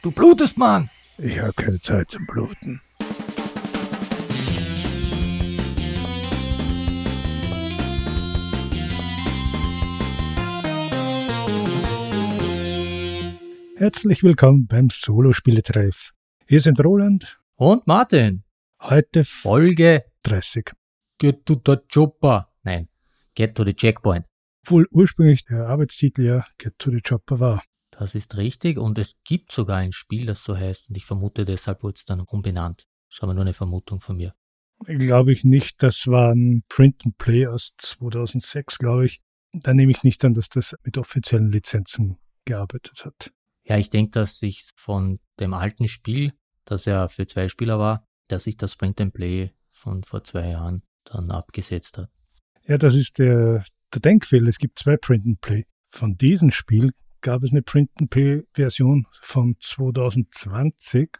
Du blutest, Mann! Ich habe keine Zeit zum Bluten. Herzlich willkommen beim Solo-Spieletreff. Hier sind Roland Und Martin, heute Folge 30. Get to the Chopper. Nein, Get to the Checkpoint. Obwohl ursprünglich der Arbeitstitel ja Get to the Chopper war. Das ist richtig und es gibt sogar ein Spiel, das so heißt und ich vermute, deshalb wurde es dann umbenannt. Das ist aber nur eine Vermutung von mir. Glaube ich nicht, das war ein Print and Play aus 2006, glaube ich. Da nehme ich nicht an, dass das mit offiziellen Lizenzen gearbeitet hat. Ja, ich denke, dass sich von dem alten Spiel, das ja für zwei Spieler war, dass sich das Print and Play von vor zwei Jahren dann abgesetzt hat. Ja, das ist der, der Denkfehler. Es gibt zwei Print and Play. Von diesem Spiel gab es eine Print and Play Version von 2020.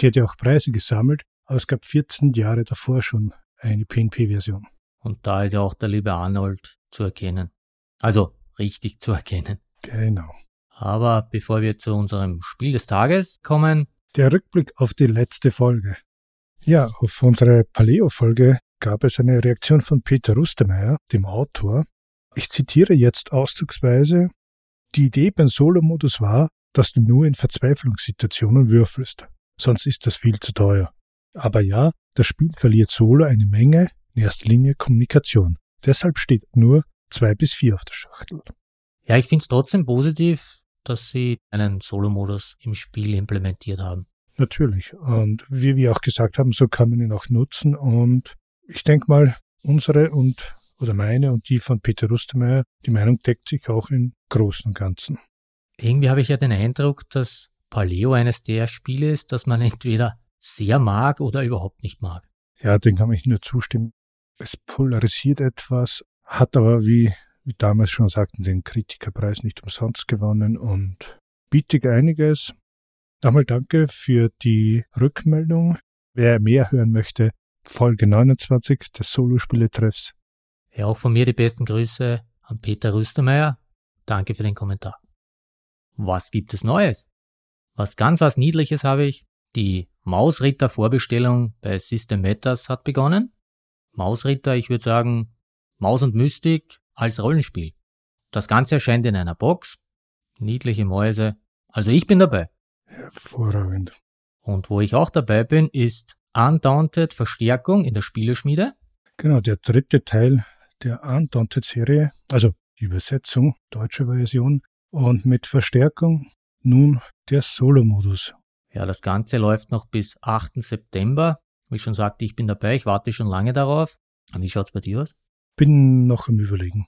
Die hat ja auch Preise gesammelt, aber es gab 14 Jahre davor schon eine PNP-Version. Und da ist ja auch der liebe Arnold zu erkennen. Also richtig zu erkennen. Genau. Aber bevor wir zu unserem Spiel des Tages kommen, Der Rückblick auf die letzte Folge. Ja, auf unsere Paleo-Folge gab es eine Reaktion von Peter Rustemeyer, dem Autor. Ich zitiere jetzt auszugsweise. Die Idee beim Solo-Modus war, dass du nur in Verzweiflungssituationen würfelst. Sonst ist das viel zu teuer. Aber ja, das Spiel verliert Solo eine Menge, in erster Linie Kommunikation. Deshalb steht nur zwei bis vier auf der Schachtel. ja, ich finde es trotzdem positiv, dass sie einen Solo-Modus im Spiel implementiert haben. Natürlich. Und wie wir auch gesagt haben, so kann man ihn auch nutzen. Und ich denke mal, unsere und oder meine und die von Peter Rustemeyer, die Meinung deckt sich auch im Großen und Ganzen. Irgendwie habe ich ja den Eindruck, dass Paleo eines der Spiele ist, das man entweder sehr mag oder überhaupt nicht mag. Ja, dem kann ich nur zustimmen. Es polarisiert etwas, hat aber, wie, wie damals schon sagten, den Kritikerpreis nicht umsonst gewonnen und bietet einiges. Nochmal danke für die Rückmeldung. Wer mehr hören möchte, Folge 29 des Solospieletreffs. Ja, auch von mir die besten Grüße an Peter Rüstermeier. Danke für den Kommentar. Was gibt es Neues? Was ganz was Niedliches habe ich. Die Mausritter Vorbestellung bei System Matters hat begonnen. Mausritter, ich würde sagen, Maus und Mystik als Rollenspiel. Das Ganze erscheint in einer Box. Niedliche Mäuse. Also ich bin dabei. Hervorragend. Und wo ich auch dabei bin, ist Undaunted Verstärkung in der Spieleschmiede. Genau, der dritte Teil der Undaunted-Serie, also die Übersetzung, deutsche Version, und mit Verstärkung nun der Solo-Modus. Ja, das Ganze läuft noch bis 8. September. Wie ich schon sagte, ich bin dabei, ich warte schon lange darauf. Und wie schaut's bei dir aus? Bin noch am Überlegen.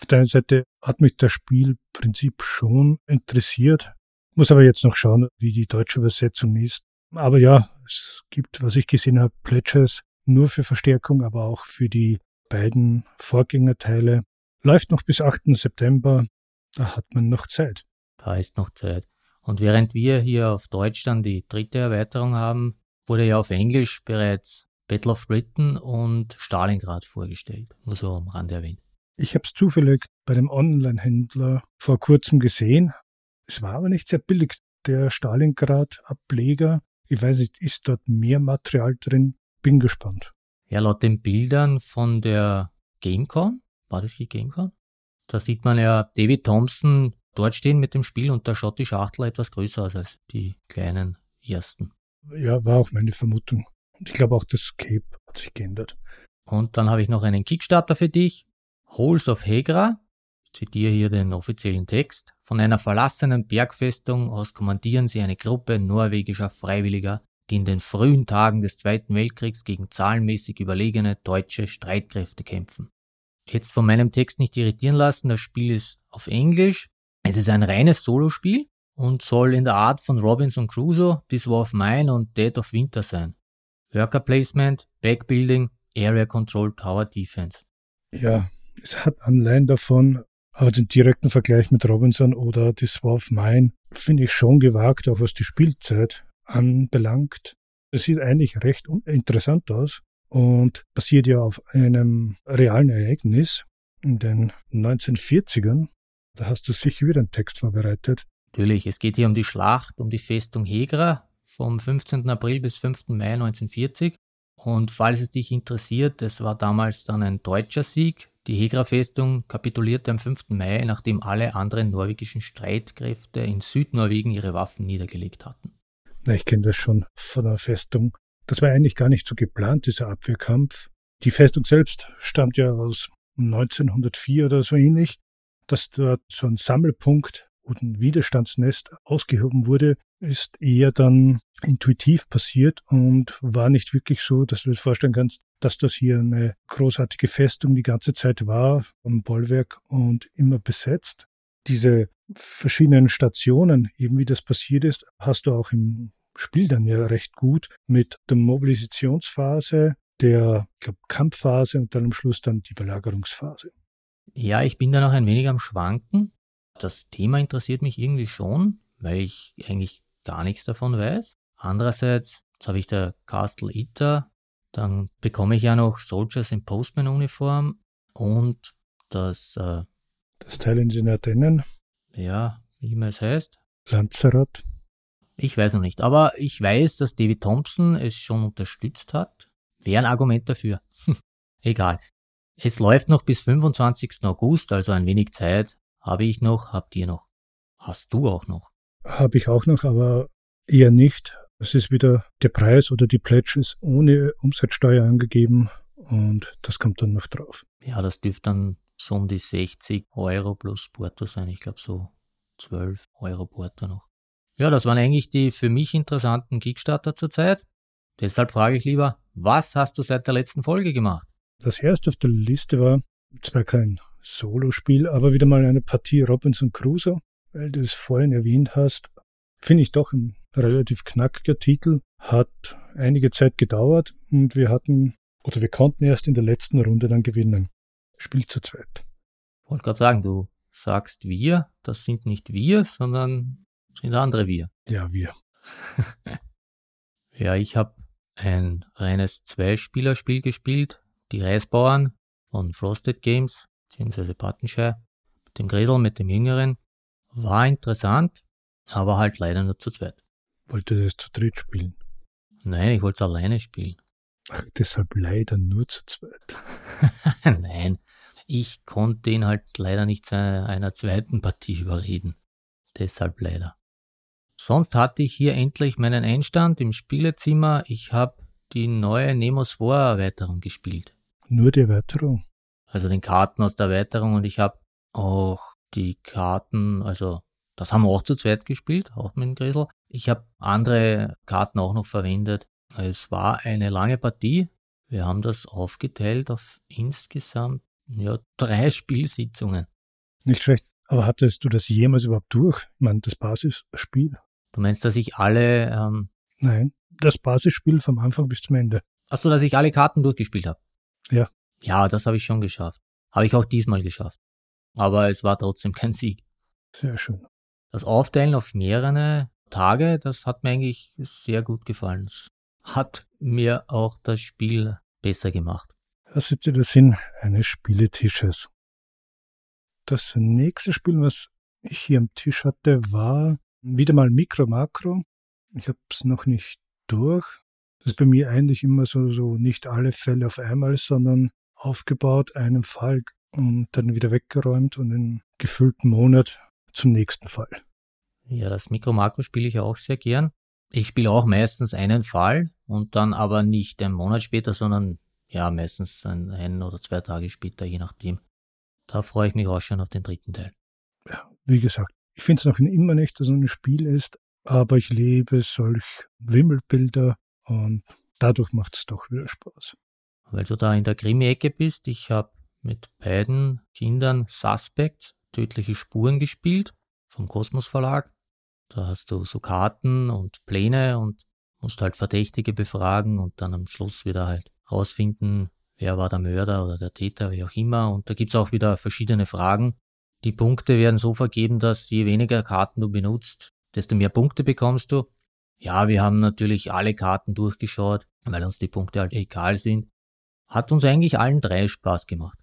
Auf der einen Seite hat mich das Spielprinzip schon interessiert, muss aber jetzt noch schauen, wie die deutsche Übersetzung ist. Aber ja, es gibt, was ich gesehen habe, Pledges nur für Verstärkung, aber auch für die beiden Vorgängerteile. Läuft noch bis 8. September, da hat man noch Zeit. Da ist noch Zeit. Und während wir hier auf Deutsch dann die dritte Erweiterung haben, wurde ja auf Englisch bereits Battle of Britain und Stalingrad vorgestellt. Nur so am Rande erwähnt. Ich habe es zufällig bei dem Online-Händler vor kurzem gesehen. Es war aber nicht sehr billig. Der Stalingrad-Ableger, ich weiß nicht, ist dort mehr Material drin? Bin gespannt. Ja, laut den Bildern von der GameCon, war das die GameCon? Da sieht man ja David Thompson dort stehen mit dem Spiel und da schaut die Schachtel etwas größer aus als die kleinen ersten. Ja, war auch meine Vermutung. Und ich glaube auch das Cape hat sich geändert. Und dann habe ich noch einen Kickstarter für dich. Holes of Hegra. Ich zitiere hier den offiziellen Text. Von einer verlassenen Bergfestung aus kommandieren sie eine Gruppe norwegischer Freiwilliger, die in den frühen Tagen des Zweiten Weltkriegs gegen zahlenmäßig überlegene deutsche Streitkräfte kämpfen. Jetzt von meinem Text nicht irritieren lassen, das Spiel ist auf Englisch. Es ist ein reines Solospiel und soll in der Art von Robinson Crusoe, This War of Mine und Dead of Winter sein. Worker Placement, Backbuilding, Area Control, Tower Defense. Ja, es hat Anleihen davon, aber den direkten Vergleich mit Robinson oder This War of Mine finde ich schon gewagt, auch was die Spielzeit anbelangt. Es sieht eigentlich recht interessant aus und basiert ja auf einem realen Ereignis in den 1940ern. Da hast du sicher wieder einen Text vorbereitet. Natürlich, es geht hier um die Schlacht um die Festung Hegra vom 15. April bis 5. Mai 1940. Und falls es dich interessiert, es war damals dann ein deutscher Sieg. Die Hegra-Festung kapitulierte am 5. Mai, nachdem alle anderen norwegischen Streitkräfte in Südnorwegen ihre Waffen niedergelegt hatten. Na, ich kenne das schon von der Festung. Das war eigentlich gar nicht so geplant, dieser Abwehrkampf. Die Festung selbst stammt ja aus 1904 oder so ähnlich, dass dort so ein Sammelpunkt und ein Widerstandsnest ausgehoben wurde, ist eher dann intuitiv passiert und war nicht wirklich so, dass du dir vorstellen kannst, dass das hier eine großartige Festung die ganze Zeit war, am Bollwerk und immer besetzt. Diese verschiedenen Stationen, eben wie das passiert ist, hast du auch im Spiel dann ja recht gut mit der Mobilisationsphase, der glaub, Kampfphase und dann am Schluss dann die Belagerungsphase. Ja, ich bin da noch ein wenig am Schwanken. Das Thema interessiert mich irgendwie schon, weil ich eigentlich gar nichts davon weiß. Andererseits, jetzt habe ich der Castle Eater, dann bekomme ich ja noch Soldiers in Postman-Uniform und das... Äh, das Teil in den Ardennen. Ja, wie immer es heißt. Lanzarote. Ich weiß noch nicht, aber ich weiß, dass David Thompson es schon unterstützt hat. Wäre ein Argument dafür. Egal. Es läuft noch bis 25. August, also ein wenig Zeit. Habe ich noch, habt ihr noch. Hast du auch noch? Habe ich auch noch, aber eher nicht. Es ist wieder der Preis oder die Pledge ist ohne Umsatzsteuer angegeben und das kommt dann noch drauf. Ja, das dürfte dann so um die 60 Euro plus Porto sein. Ich glaube so 12 Euro Porto noch. Ja, das waren eigentlich die für mich interessanten Kickstarter zurzeit. Deshalb frage ich lieber, was hast du seit der letzten Folge gemacht? Das erste auf der Liste war zwar kein Solospiel, aber wieder mal eine Partie Robinson Crusoe, weil du es vorhin erwähnt hast. Finde ich doch ein relativ knackiger Titel. Hat einige Zeit gedauert und wir hatten, oder wir konnten erst in der letzten Runde dann gewinnen. Spiel zu zweit. Ich wollte gerade sagen, du sagst wir, das sind nicht wir, sondern sind andere wir. Ja, wir. ja, ich habe ein reines Zweispielerspiel gespielt, die Reisbauern von Frosted Games, beziehungsweise Pattenshire, mit dem Gredel, mit dem Jüngeren. War interessant, aber halt leider nur zu zweit. Wollte das zu dritt spielen? Nein, ich wollte es alleine spielen. Ach, deshalb leider nur zu zweit. Nein, ich konnte ihn halt leider nicht zu einer zweiten Partie überreden. Deshalb leider. Sonst hatte ich hier endlich meinen Einstand im Spielezimmer. Ich habe die neue Nemos War Erweiterung gespielt. Nur die Erweiterung? Also den Karten aus der Erweiterung und ich habe auch die Karten, also das haben wir auch zu zweit gespielt, auch mit dem Grisel. Ich habe andere Karten auch noch verwendet. Es war eine lange Partie. Wir haben das aufgeteilt auf insgesamt ja, drei Spielsitzungen. Nicht schlecht. Aber hattest du das jemals überhaupt durch? Ich meine, das Basisspiel? Du meinst, dass ich alle. Ähm Nein, das Basisspiel vom Anfang bis zum Ende. Achso, dass ich alle Karten durchgespielt habe. Ja. Ja, das habe ich schon geschafft. Habe ich auch diesmal geschafft. Aber es war trotzdem kein Sieg. Sehr schön. Das Aufteilen auf mehrere Tage, das hat mir eigentlich sehr gut gefallen. Das hat mir auch das Spiel besser gemacht. Was ist der Sinn eines Spieletisches? Das nächste Spiel, was ich hier am Tisch hatte, war wieder mal Mikro Makro. Ich habe es noch nicht durch. Das ist bei mir eigentlich immer so, so nicht alle Fälle auf einmal, sondern aufgebaut, einen Fall und dann wieder weggeräumt und in gefüllten Monat zum nächsten Fall. Ja, das Mikro-Makro spiele ich auch sehr gern. Ich spiele auch meistens einen Fall und dann aber nicht einen Monat später, sondern ja, meistens ein, ein oder zwei Tage später, je nachdem. Da freue ich mich auch schon auf den dritten Teil. Ja, wie gesagt, ich finde es noch immer nicht, dass es ein Spiel ist, aber ich liebe solch Wimmelbilder und dadurch macht es doch wieder Spaß. Weil du da in der Krimi-Ecke bist, ich habe mit beiden Kindern Suspects, tödliche Spuren gespielt, vom Kosmos Verlag. Da hast du so Karten und Pläne und musst halt Verdächtige befragen und dann am Schluss wieder halt rausfinden, wer war der Mörder oder der Täter, wie auch immer. Und da gibt's auch wieder verschiedene Fragen. Die Punkte werden so vergeben, dass je weniger Karten du benutzt, desto mehr Punkte bekommst du. Ja, wir haben natürlich alle Karten durchgeschaut, weil uns die Punkte halt egal sind. Hat uns eigentlich allen drei Spaß gemacht.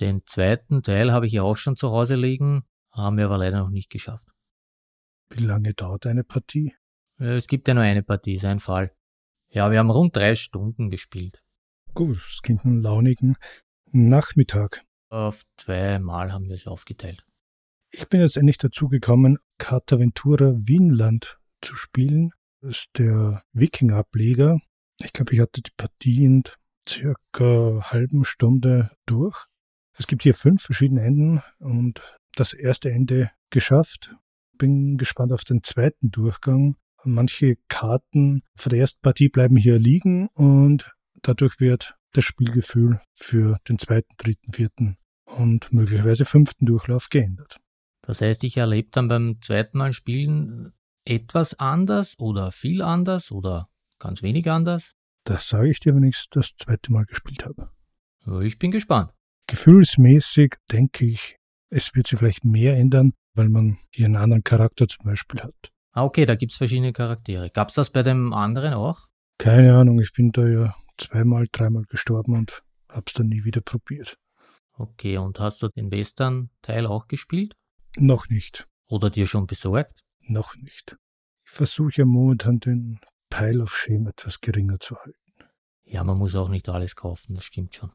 Den zweiten Teil habe ich ja auch schon zu Hause liegen, haben wir aber leider noch nicht geschafft. Wie lange dauert eine Partie? Es gibt ja nur eine Partie, ist ein Fall. Ja, wir haben rund drei Stunden gespielt. Gut, es klingt einen launigen Nachmittag. Auf zweimal haben wir es aufgeteilt. Ich bin jetzt endlich dazu gekommen, Cartaventura Wienland zu spielen. Das ist der Wiking-Ableger. Ich glaube, ich hatte die Partie in circa halben Stunde durch. Es gibt hier fünf verschiedene Enden und das erste Ende geschafft. Bin gespannt auf den zweiten Durchgang. Manche Karten von der ersten Partie bleiben hier liegen und dadurch wird das Spielgefühl für den zweiten, dritten, vierten und möglicherweise fünften Durchlauf geändert. Das heißt, ich erlebe dann beim zweiten Mal Spielen etwas anders oder viel anders oder ganz wenig anders? Das sage ich dir, wenn ich es das zweite Mal gespielt habe. Ich bin gespannt. Gefühlsmäßig denke ich, es wird sich vielleicht mehr ändern, weil man hier einen anderen Charakter zum Beispiel hat. Ah, okay, da gibt es verschiedene Charaktere. Gab es das bei dem anderen auch? Keine Ahnung, ich bin da ja zweimal, dreimal gestorben und hab's dann nie wieder probiert. Okay, und hast du den Western-Teil auch gespielt? Noch nicht. Oder dir schon besorgt? Noch nicht. Ich versuche ja momentan den Pile of Shame etwas geringer zu halten. Ja, man muss auch nicht alles kaufen, das stimmt schon.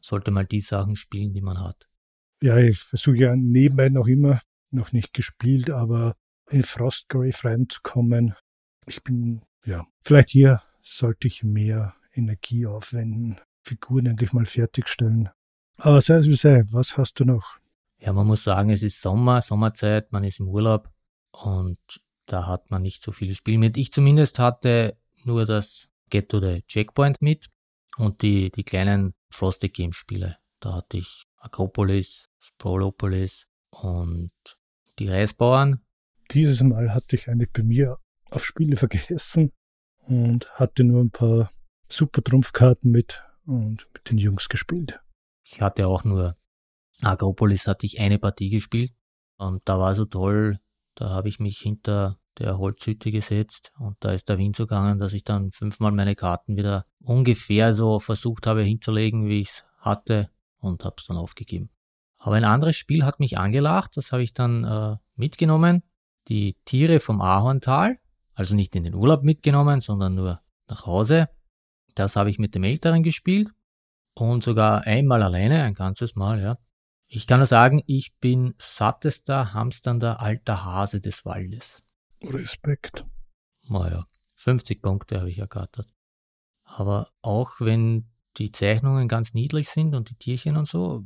Sollte mal die Sachen spielen, die man hat. Ja, ich versuche ja nebenbei noch immer, noch nicht gespielt, aber in Frostgrave reinzukommen. Ich bin, ja, vielleicht hier sollte ich mehr Energie aufwenden, Figuren endlich mal fertigstellen. Aber sei es wie sei, was hast du noch? Ja, man muss sagen, es ist Sommer, Sommerzeit, man ist im Urlaub und da hat man nicht so viele Spiele mit. Ich zumindest hatte nur das Get to the Checkpoint mit und die, die kleinen Frosted Games Spiele. Da hatte ich Acropolis, Sprolopolis und die Reisbauern. Dieses Mal hatte ich eigentlich bei mir auf Spiele vergessen und hatte nur ein paar super Trumpfkarten mit und mit den Jungs gespielt. Ich hatte auch nur Agropolis hatte ich eine Partie gespielt und da war so toll, da habe ich mich hinter der Holzhütte gesetzt und da ist der Wind so gegangen, dass ich dann fünfmal meine Karten wieder ungefähr so versucht habe hinzulegen, wie ich es hatte und habe es dann aufgegeben. Aber ein anderes Spiel hat mich angelacht, das habe ich dann äh, mitgenommen. Die Tiere vom Ahorntal, also nicht in den Urlaub mitgenommen, sondern nur nach Hause. Das habe ich mit dem Älteren gespielt und sogar einmal alleine, ein ganzes Mal, ja. Ich kann nur sagen, ich bin sattester, hamsternder alter Hase des Waldes. Respekt. Naja, 50 Punkte habe ich ergattert. Aber auch wenn die Zeichnungen ganz niedlich sind und die Tierchen und so,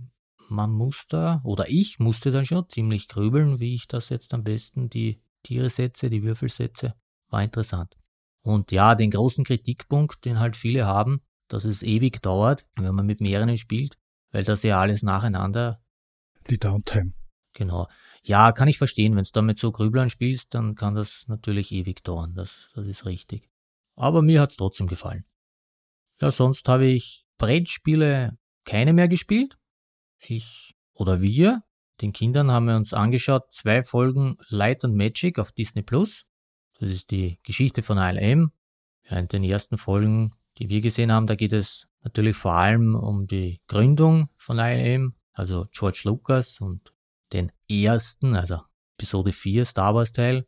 man muss da, oder ich musste dann schon ziemlich grübeln, wie ich das jetzt am besten die Tiere setze, die Würfel setze. War interessant. Und ja, den großen Kritikpunkt, den halt viele haben, dass es ewig dauert, wenn man mit mehreren spielt, weil das ja alles nacheinander die Downtime. Genau. Ja, kann ich verstehen. Wenn du da mit so Grüblern spielst, dann kann das natürlich ewig dauern. Das, das ist richtig. Aber mir hat's trotzdem gefallen. Ja, sonst habe ich Brettspiele keine mehr gespielt. Ich oder wir, den Kindern haben wir uns angeschaut, zwei Folgen Light and Magic auf Disney Plus. Das ist die Geschichte von ILM. Ja, in den ersten Folgen, die wir gesehen haben, da geht es natürlich vor allem um die Gründung von ILM, also George Lucas und den ersten, also Episode 4 Star Wars Teil.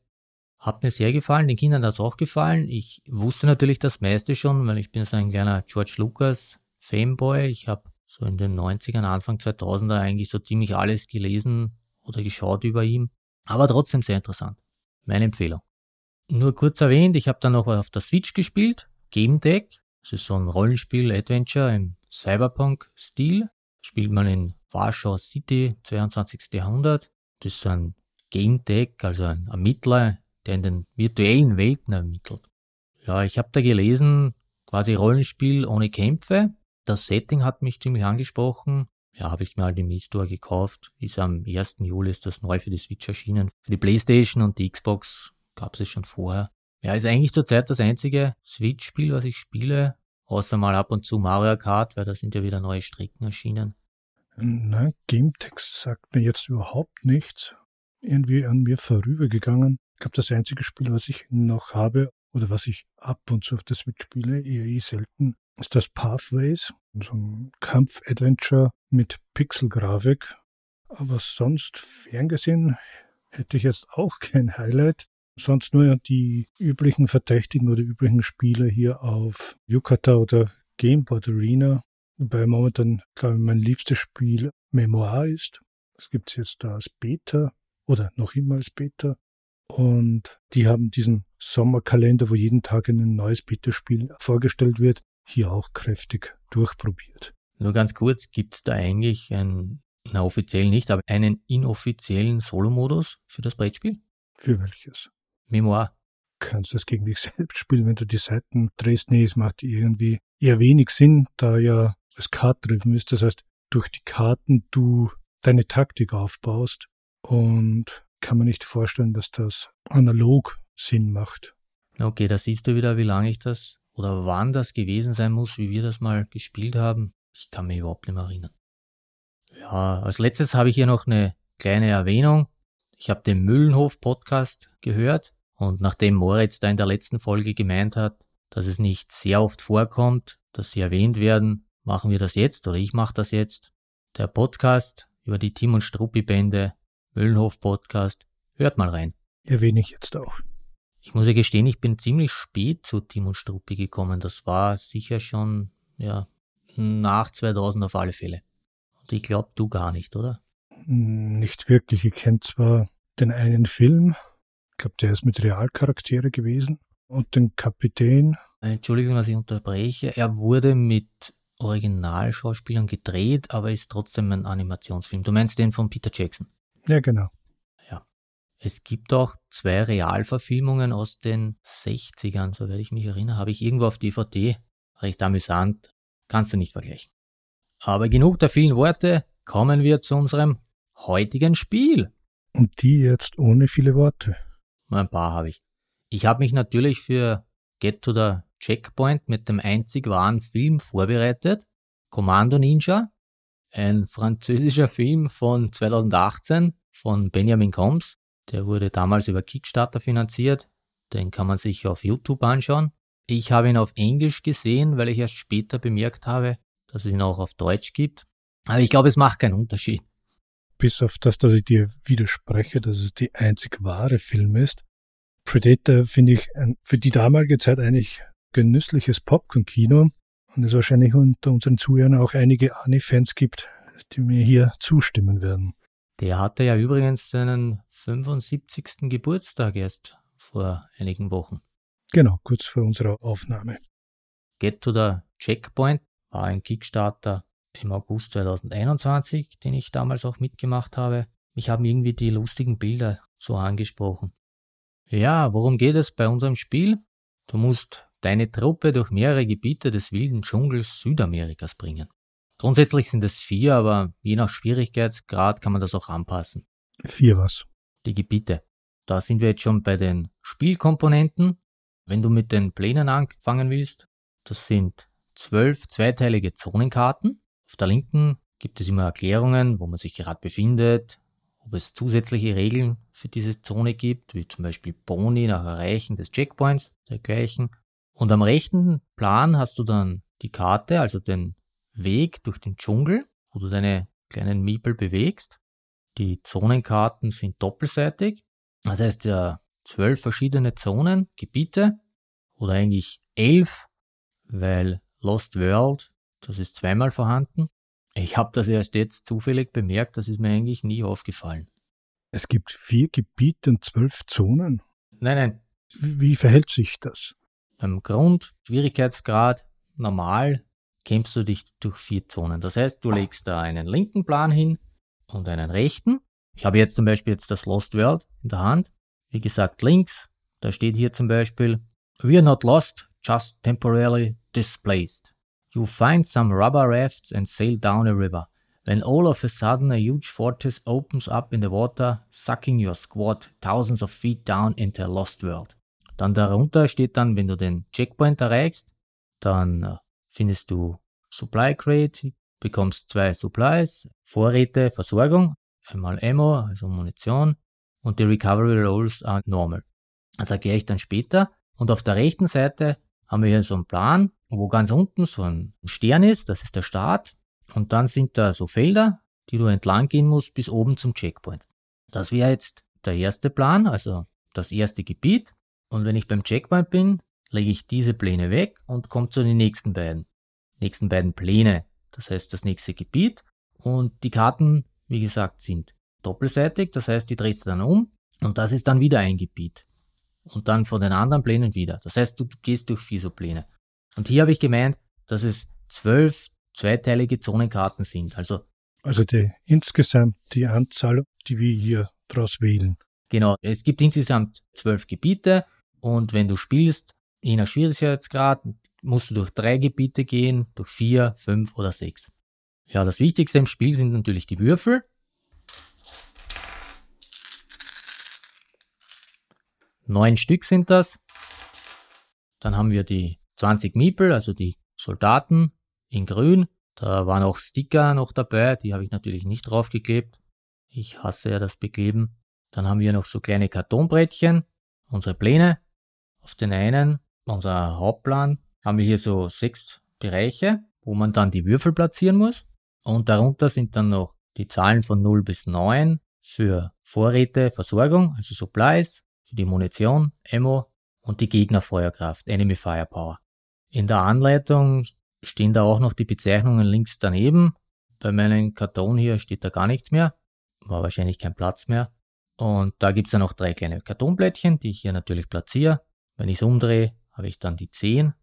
Hat mir sehr gefallen, den Kindern hat es auch gefallen. Ich wusste natürlich das meiste schon, weil ich bin so ein kleiner George Lucas Fanboy. Ich habe so in den 90ern, Anfang 2000er eigentlich so ziemlich alles gelesen oder geschaut über ihn. Aber trotzdem sehr interessant. Meine Empfehlung. Nur kurz erwähnt, ich habe dann noch auf der Switch gespielt. Game Deck. Das ist so ein Rollenspiel-Adventure im Cyberpunk-Stil. Spielt man in Warschau City, 22. Jahrhundert. Das ist ein Game Deck, also ein Ermittler, der in den virtuellen Welten ermittelt. Ja, ich habe da gelesen, quasi Rollenspiel ohne Kämpfe. Das Setting hat mich ziemlich angesprochen. Ja, habe ich mir halt im E-Store gekauft. Ist am 1. Juli ist das neu für die Switch erschienen. Für die Playstation und die Xbox gab es schon vorher. Ja, ist eigentlich zurzeit das einzige Switch-Spiel, was ich spiele. Außer mal ab und zu Mario Kart, weil da sind ja wieder neue Strecken erschienen. Nein, GameText sagt mir jetzt überhaupt nichts. Irgendwie an mir vorübergegangen. Ich glaube, das einzige Spiel, was ich noch habe oder was ich ab und zu auf der Switch spiele, eher eh selten, ist das Pathways. So ein Kampf-Adventure mit Pixel-Grafik. Aber sonst ferngesehen hätte ich jetzt auch kein Highlight. sonst nur die üblichen Verdächtigen oder üblichen Spieler hier auf Yukata oder Gameboard Arena. Wobei momentan, glaube ich, mein liebstes Spiel Memoir ist. Das gibt es jetzt da als Beta oder noch immer als Beta. Und die haben diesen Sommerkalender, wo jeden Tag ein neues Beta-Spiel vorgestellt wird, hier auch kräftig durchprobiert. Nur ganz kurz, gibt es da eigentlich einen, na offiziell nicht, aber einen inoffiziellen Solo-Modus für das Brettspiel? Für welches? Memoir. Kannst du das gegen dich selbst spielen, wenn du die Seiten drehst? Nee, es macht irgendwie eher wenig Sinn, da ja es kartdriven ist. Das heißt, durch die Karten du deine Taktik aufbaust und kann man nicht vorstellen, dass das analog Sinn macht. Okay, da siehst du wieder, wie lange ich das oder wann das gewesen sein muss, wie wir das mal gespielt haben. Ich kann mich überhaupt nicht mehr erinnern. Ja, als letztes habe ich hier noch eine kleine Erwähnung. Ich habe den Müllenhof-Podcast gehört und nachdem Moritz da in der letzten Folge gemeint hat, dass es nicht sehr oft vorkommt, dass sie erwähnt werden, machen wir das jetzt oder ich mache das jetzt. Der Podcast über die Tim und Struppi Bände, Müllenhof Podcast, hört mal rein. Erwähne ich jetzt auch. Ich muss ja gestehen, ich bin ziemlich spät zu Tim und Struppi gekommen. Das war sicher schon, ja, nach 2000 auf alle Fälle. Und ich glaube, du gar nicht, oder? Nicht wirklich. Ich kenne zwar den einen Film, ich glaube, der ist mit Realcharaktere gewesen, und den Kapitän. Entschuldigung, dass ich unterbreche. Er wurde mit Originalschauspielern gedreht, aber ist trotzdem ein Animationsfilm. Du meinst den von Peter Jackson? Ja, genau. Ja. Es gibt auch zwei Realverfilmungen aus den 60ern, so werde ich mich erinnern. Habe ich irgendwo auf DVD. Recht amüsant. Kannst du nicht vergleichen. Aber genug der vielen Worte. Kommen wir zu unserem heutigen Spiel. Und die jetzt ohne viele Worte. Ein paar habe ich. Ich habe mich natürlich für Get to the Checkpoint mit dem einzig wahren Film vorbereitet. Commando Ninja. Ein französischer Film von 2018 von Benjamin Combs. Der wurde damals über Kickstarter finanziert. Den kann man sich auf YouTube anschauen. Ich habe ihn auf Englisch gesehen, weil ich erst später bemerkt habe, dass es ihn auch auf Deutsch gibt. Aber ich glaube, es macht keinen Unterschied. Bis auf das, dass ich dir widerspreche, dass es die einzig wahre Film ist. Predator finde ich ein, für die damalige Zeit eigentlich genüssliches Popcorn-Kino und es wahrscheinlich unter unseren Zuhörern auch einige Ani-Fans gibt, die mir hier zustimmen werden. Der hatte ja übrigens seinen 75. Geburtstag erst vor einigen Wochen. Genau, kurz vor unserer Aufnahme. Get to the Checkpoint war ein Kickstarter im August 2021, den ich damals auch mitgemacht habe. Mich haben irgendwie die lustigen Bilder so angesprochen. Ja, worum geht es bei unserem Spiel? Du musst deine Truppe durch mehrere Gebiete des wilden Dschungels Südamerikas bringen. Grundsätzlich sind es vier, aber je nach Schwierigkeitsgrad kann man das auch anpassen. Vier was? Die Gebiete. Da sind wir jetzt schon bei den Spielkomponenten. Wenn du mit den Plänen anfangen willst, das sind zwölf zweiteilige Zonenkarten. Auf der linken gibt es immer Erklärungen, wo man sich gerade befindet, ob es zusätzliche Regeln für diese Zone gibt, wie zum Beispiel Boni nach Erreichen des Checkpoints, dergleichen. Und am rechten Plan hast du dann die Karte, also den Weg durch den Dschungel, wo du deine kleinen Miepel bewegst. Die Zonenkarten sind doppelseitig. Das heißt ja zwölf verschiedene Zonen, Gebiete oder eigentlich elf, weil Lost World, das ist zweimal vorhanden. Ich habe das erst jetzt zufällig bemerkt, das ist mir eigentlich nie aufgefallen. Es gibt vier Gebiete und zwölf Zonen. Nein, nein. Wie verhält sich das? Beim Grund, Schwierigkeitsgrad, normal kämpfst du dich durch vier Zonen. Das heißt, du legst da einen linken Plan hin und einen rechten. Ich habe jetzt zum Beispiel jetzt das Lost World in der Hand. Wie gesagt, links, da steht hier zum Beispiel, We are not lost, just temporarily displaced. You find some rubber rafts and sail down a river. When all of a sudden a huge vortex opens up in the water, sucking your squad thousands of feet down into a lost world. Dann darunter steht dann, wenn du den Checkpoint erreichst, dann äh, findest du Supply Crate, bekommst zwei Supplies, Vorräte, Versorgung, einmal Ammo, also Munition und die Recovery Rolls are normal. Das erkläre ich dann später. Und auf der rechten Seite haben wir hier so einen Plan, wo ganz unten so ein Stern ist, das ist der Start. Und dann sind da so Felder, die du entlang gehen musst bis oben zum Checkpoint. Das wäre jetzt der erste Plan, also das erste Gebiet und wenn ich beim Checkpoint bin, lege ich diese Pläne weg und komme zu den nächsten beiden. Nächsten beiden Pläne, das heißt das nächste Gebiet und die Karten, wie gesagt, sind doppelseitig, das heißt, die drehst du dann um und das ist dann wieder ein Gebiet. Und dann von den anderen Plänen wieder. Das heißt, du, du gehst durch vier so Pläne. Und hier habe ich gemeint, dass es zwölf zweiteilige Zonenkarten sind. Also, also die, insgesamt die Anzahl, die wir hier draus wählen. Genau, es gibt insgesamt zwölf Gebiete und wenn du spielst, je nach Schwierigkeitsgrad, musst du durch drei Gebiete gehen, durch vier, fünf oder sechs. Ja, das Wichtigste im Spiel sind natürlich die Würfel. Neun Stück sind das. Dann haben wir die 20 Miepel, also die Soldaten in grün. Da waren auch Sticker noch dabei, die habe ich natürlich nicht draufgeklebt. Ich hasse ja das Bekleben. Dann haben wir noch so kleine Kartonbrettchen, unsere Pläne. Auf den einen, unser Hauptplan, haben wir hier so sechs Bereiche, wo man dann die Würfel platzieren muss. Und darunter sind dann noch die Zahlen von 0 bis 9 für Vorräte, Versorgung, also Supplies, für die Munition, Ammo und die Gegnerfeuerkraft, Enemy Firepower. In der Anleitung stehen da auch noch die Bezeichnungen links daneben. Bei meinem Karton hier steht da gar nichts mehr. War wahrscheinlich kein Platz mehr. Und da gibt es dann noch drei kleine Kartonblättchen, die ich hier natürlich platziere. Wenn ich es umdrehe, habe ich dann die 10.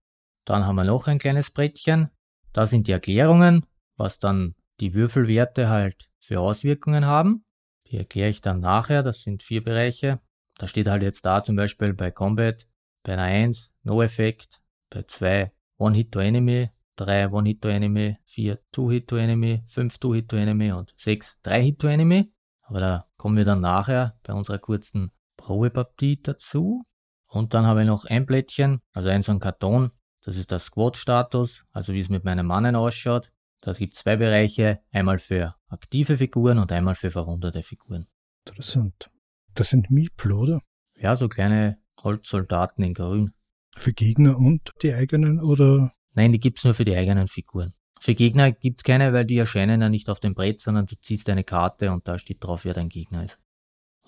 Dann haben wir noch ein kleines Brettchen. Da sind die Erklärungen, was dann die Würfelwerte halt für Auswirkungen haben. Die erkläre ich dann nachher. Das sind vier Bereiche. Da steht halt jetzt da zum Beispiel bei Combat, bei einer 1 No Effekt, bei 2 One Hit to Enemy, 3 One Hit to Enemy, 4 Two Hit to Enemy, 5 Two Hit to Enemy und 6 3 Hit to Enemy. Aber da kommen wir dann nachher bei unserer kurzen Probepartie dazu. Und dann habe ich noch ein Blättchen, also ein so ein Karton. Das ist der Squad-Status, also wie es mit meinen Mannen ausschaut. Da gibt es zwei Bereiche, einmal für aktive Figuren und einmal für verwundete Figuren. Interessant. Das sind Miepel, oder? Ja, so kleine Holzsoldaten in Grün. Für Gegner und die eigenen oder? Nein, die gibt's nur für die eigenen Figuren. Für Gegner gibt's keine, weil die erscheinen ja nicht auf dem Brett, sondern du ziehst eine Karte und da steht drauf, wer dein Gegner ist.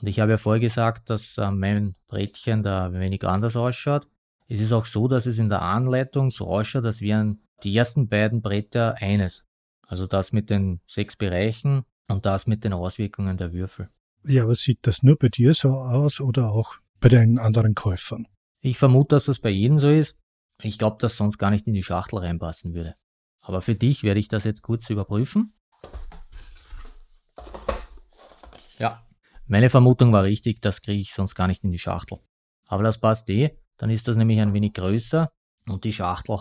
Und ich habe ja vorher gesagt, dass äh, mein Brettchen da ein wenig anders ausschaut. Es ist auch so, dass es in der Anleitung so ausschaut, als wären die ersten beiden Bretter eines. Also das mit den sechs Bereichen und das mit den Auswirkungen der Würfel. Ja, aber sieht das nur bei dir so aus oder auch bei den anderen Käufern? Ich vermute, dass das bei jedem so ist. Ich glaube, dass sonst gar nicht in die Schachtel reinpassen würde. Aber für dich werde ich das jetzt kurz überprüfen. Ja, meine Vermutung war richtig, das kriege ich sonst gar nicht in die Schachtel. Aber das passt eh, dann ist das nämlich ein wenig größer und die Schachtel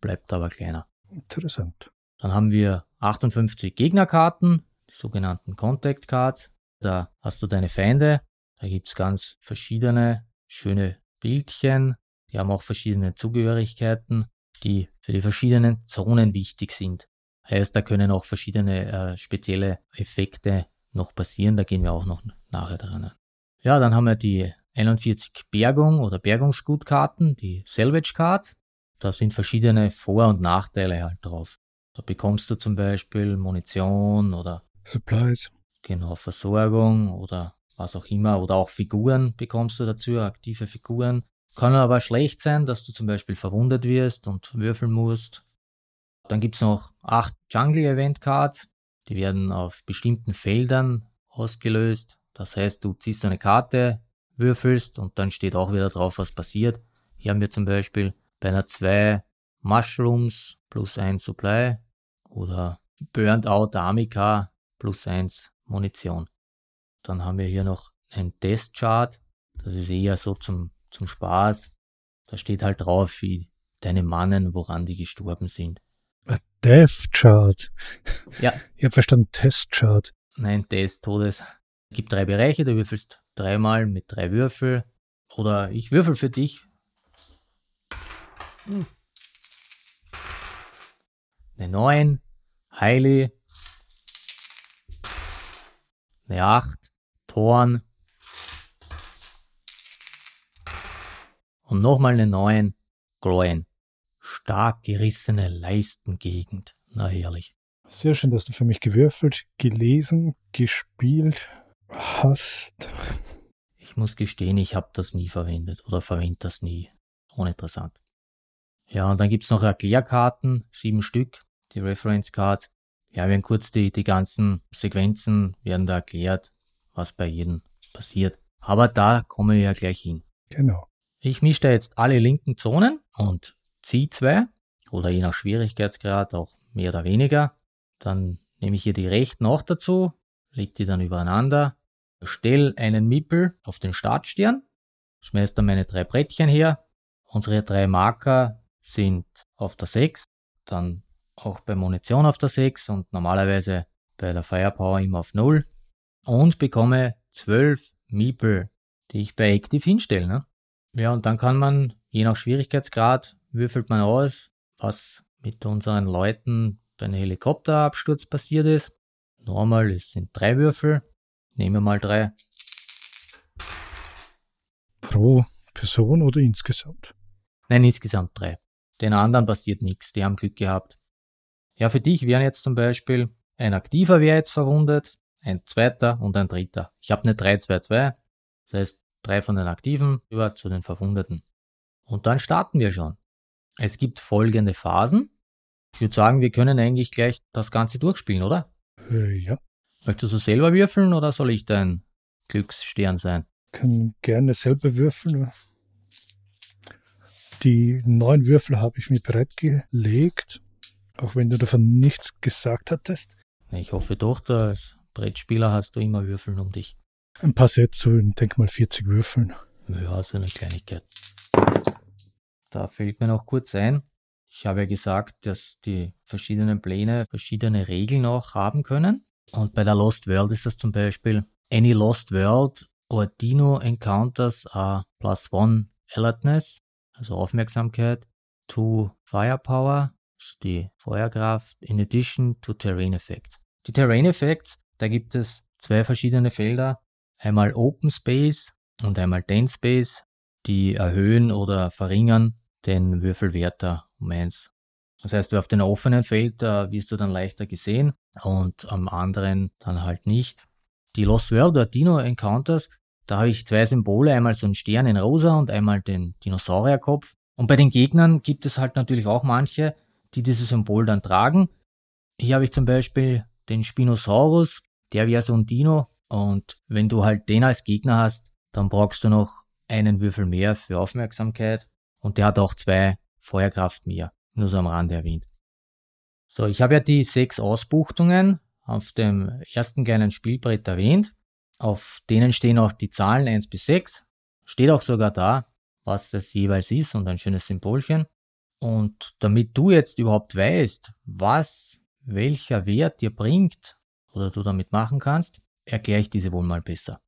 bleibt aber kleiner. Interessant. Dann haben wir 58 Gegnerkarten, die sogenannten Contact Cards. Da hast du deine Feinde. Da gibt's ganz verschiedene schöne Bildchen. Die haben auch verschiedene Zugehörigkeiten, die für die verschiedenen Zonen wichtig sind. Heißt, da können auch verschiedene äh, spezielle Effekte noch passieren. Da gehen wir auch noch nachher dran. Ja, dann haben wir die 41 Bergung oder Bergungsgutkarten, die Salvage Cards. Da sind verschiedene Vor- und Nachteile halt drauf. Da bekommst du zum Beispiel Munition oder Supplies. Genau, Versorgung oder was auch immer. Oder auch Figuren bekommst du dazu, aktive Figuren. Kann aber schlecht sein, dass du zum Beispiel verwundet wirst und würfeln musst. Dann gibt's noch acht Jungle Event Cards. Die werden auf bestimmten Feldern ausgelöst. Das heißt, du ziehst eine Karte, würfelst und dann steht auch wieder drauf, was passiert. Hier haben wir zum Beispiel bei einer 2 Mushrooms plus 1 Supply oder Burned Out Amica plus 1 Munition. Dann haben wir hier noch ein Testchart. Das ist eher so zum, zum Spaß. Da steht halt drauf, wie deine Mannen, woran die gestorben sind. Death Chart. Ja. Ich habe verstanden, Testchart. Nein, Test, Todes. Es gibt drei Bereiche, du würfelst dreimal mit drei Würfel. Oder ich würfel für dich. Hm. Eine 9, Heili, eine 8, Toren und nochmal eine 9, Groin. Stark gerissene Leistengegend. Na herrlich. Sehr schön, dass du für mich gewürfelt, gelesen, gespielt hast. Ich muss gestehen, ich habe das nie verwendet oder verwende das nie. Uninteressant. Ja, und dann gibt's noch Erklärkarten, sieben Stück, die Reference Card. Ja, werden kurz die, die ganzen Sequenzen werden da erklärt, was bei jedem passiert. Aber da kommen wir ja gleich hin. Genau. Ich mische da jetzt alle linken Zonen und ziehe zwei oder je nach Schwierigkeitsgrad auch mehr oder weniger. Dann nehme ich hier die rechten auch dazu, lege die dann übereinander, stelle einen Mippel auf den Startstern, schmeiße dann meine drei Brettchen her. Unsere drei Marker sind auf der 6, dann auch bei Munition auf der 6 und normalerweise bei der Firepower immer auf 0 und bekomme 12 Miepel, die ich bei Active hinstelle. Ne? Ja, und dann kann man, je nach Schwierigkeitsgrad, würfelt man aus, was mit unseren Leuten bei einem Helikopterabsturz passiert ist. Normal, es sind drei Würfel. Nehmen wir mal drei. Pro Person oder insgesamt? Nein, insgesamt drei. Den anderen passiert nichts, die haben Glück gehabt. Ja, für dich wären jetzt zum Beispiel ein aktiver wäre jetzt verwundet, ein zweiter und ein dritter. Ich habe eine 3-2-2, das heißt drei von den Aktiven über zu den Verwundeten. Und dann starten wir schon. Es gibt folgende Phasen. Ich würde sagen, wir können eigentlich gleich das Ganze durchspielen, oder? Äh, ja. Möchtest du selber würfeln oder soll ich dein Glücksstern sein? Kann gerne selber würfeln. Die neun Würfel habe ich mir bereitgelegt, auch wenn du davon nichts gesagt hattest. Ich hoffe doch, als Brettspieler hast du immer Würfeln um dich. Ein paar Sätze, so denk mal 40 Würfeln. Ja, so eine Kleinigkeit. Da fällt mir noch kurz ein, ich habe ja gesagt, dass die verschiedenen Pläne verschiedene Regeln auch haben können. Und bei der Lost World ist das zum Beispiel Any Lost World or Dino Encounters are plus one alertness, also Aufmerksamkeit, to Firepower, also die Feuerkraft, in addition to Terrain Effects. Die Terrain Effects, da gibt es zwei verschiedene Felder, einmal Open Space und einmal Dense Space, die erhöhen oder verringern den Würfelwert um eins. Das heißt, auf den offenen Feld da wirst du dann leichter gesehen und am anderen dann halt nicht. Die Lost World oder Dino Encounters, da habe ich zwei Symbole, einmal so einen Stern in rosa und einmal den Dinosaurierkopf. Und bei den Gegnern gibt es halt natürlich auch manche, die dieses Symbol dann tragen. Hier habe ich zum Beispiel den Spinosaurus, der wäre so ein Dino. Und wenn du halt den als Gegner hast, dann brauchst du noch einen Würfel mehr für Aufmerksamkeit. Und der hat auch zwei Feuerkraft mehr. Nur so am Rande erwähnt. So, ich habe ja die sechs Ausbuchtungen auf dem ersten kleinen Spielbrett erwähnt. Auf denen stehen auch die Zahlen 1 bis 6. Steht auch sogar da, was es jeweils ist und ein schönes Symbolchen. Und damit du jetzt überhaupt weißt, was welcher Wert dir bringt oder du damit machen kannst, erkläre ich diese wohl mal besser.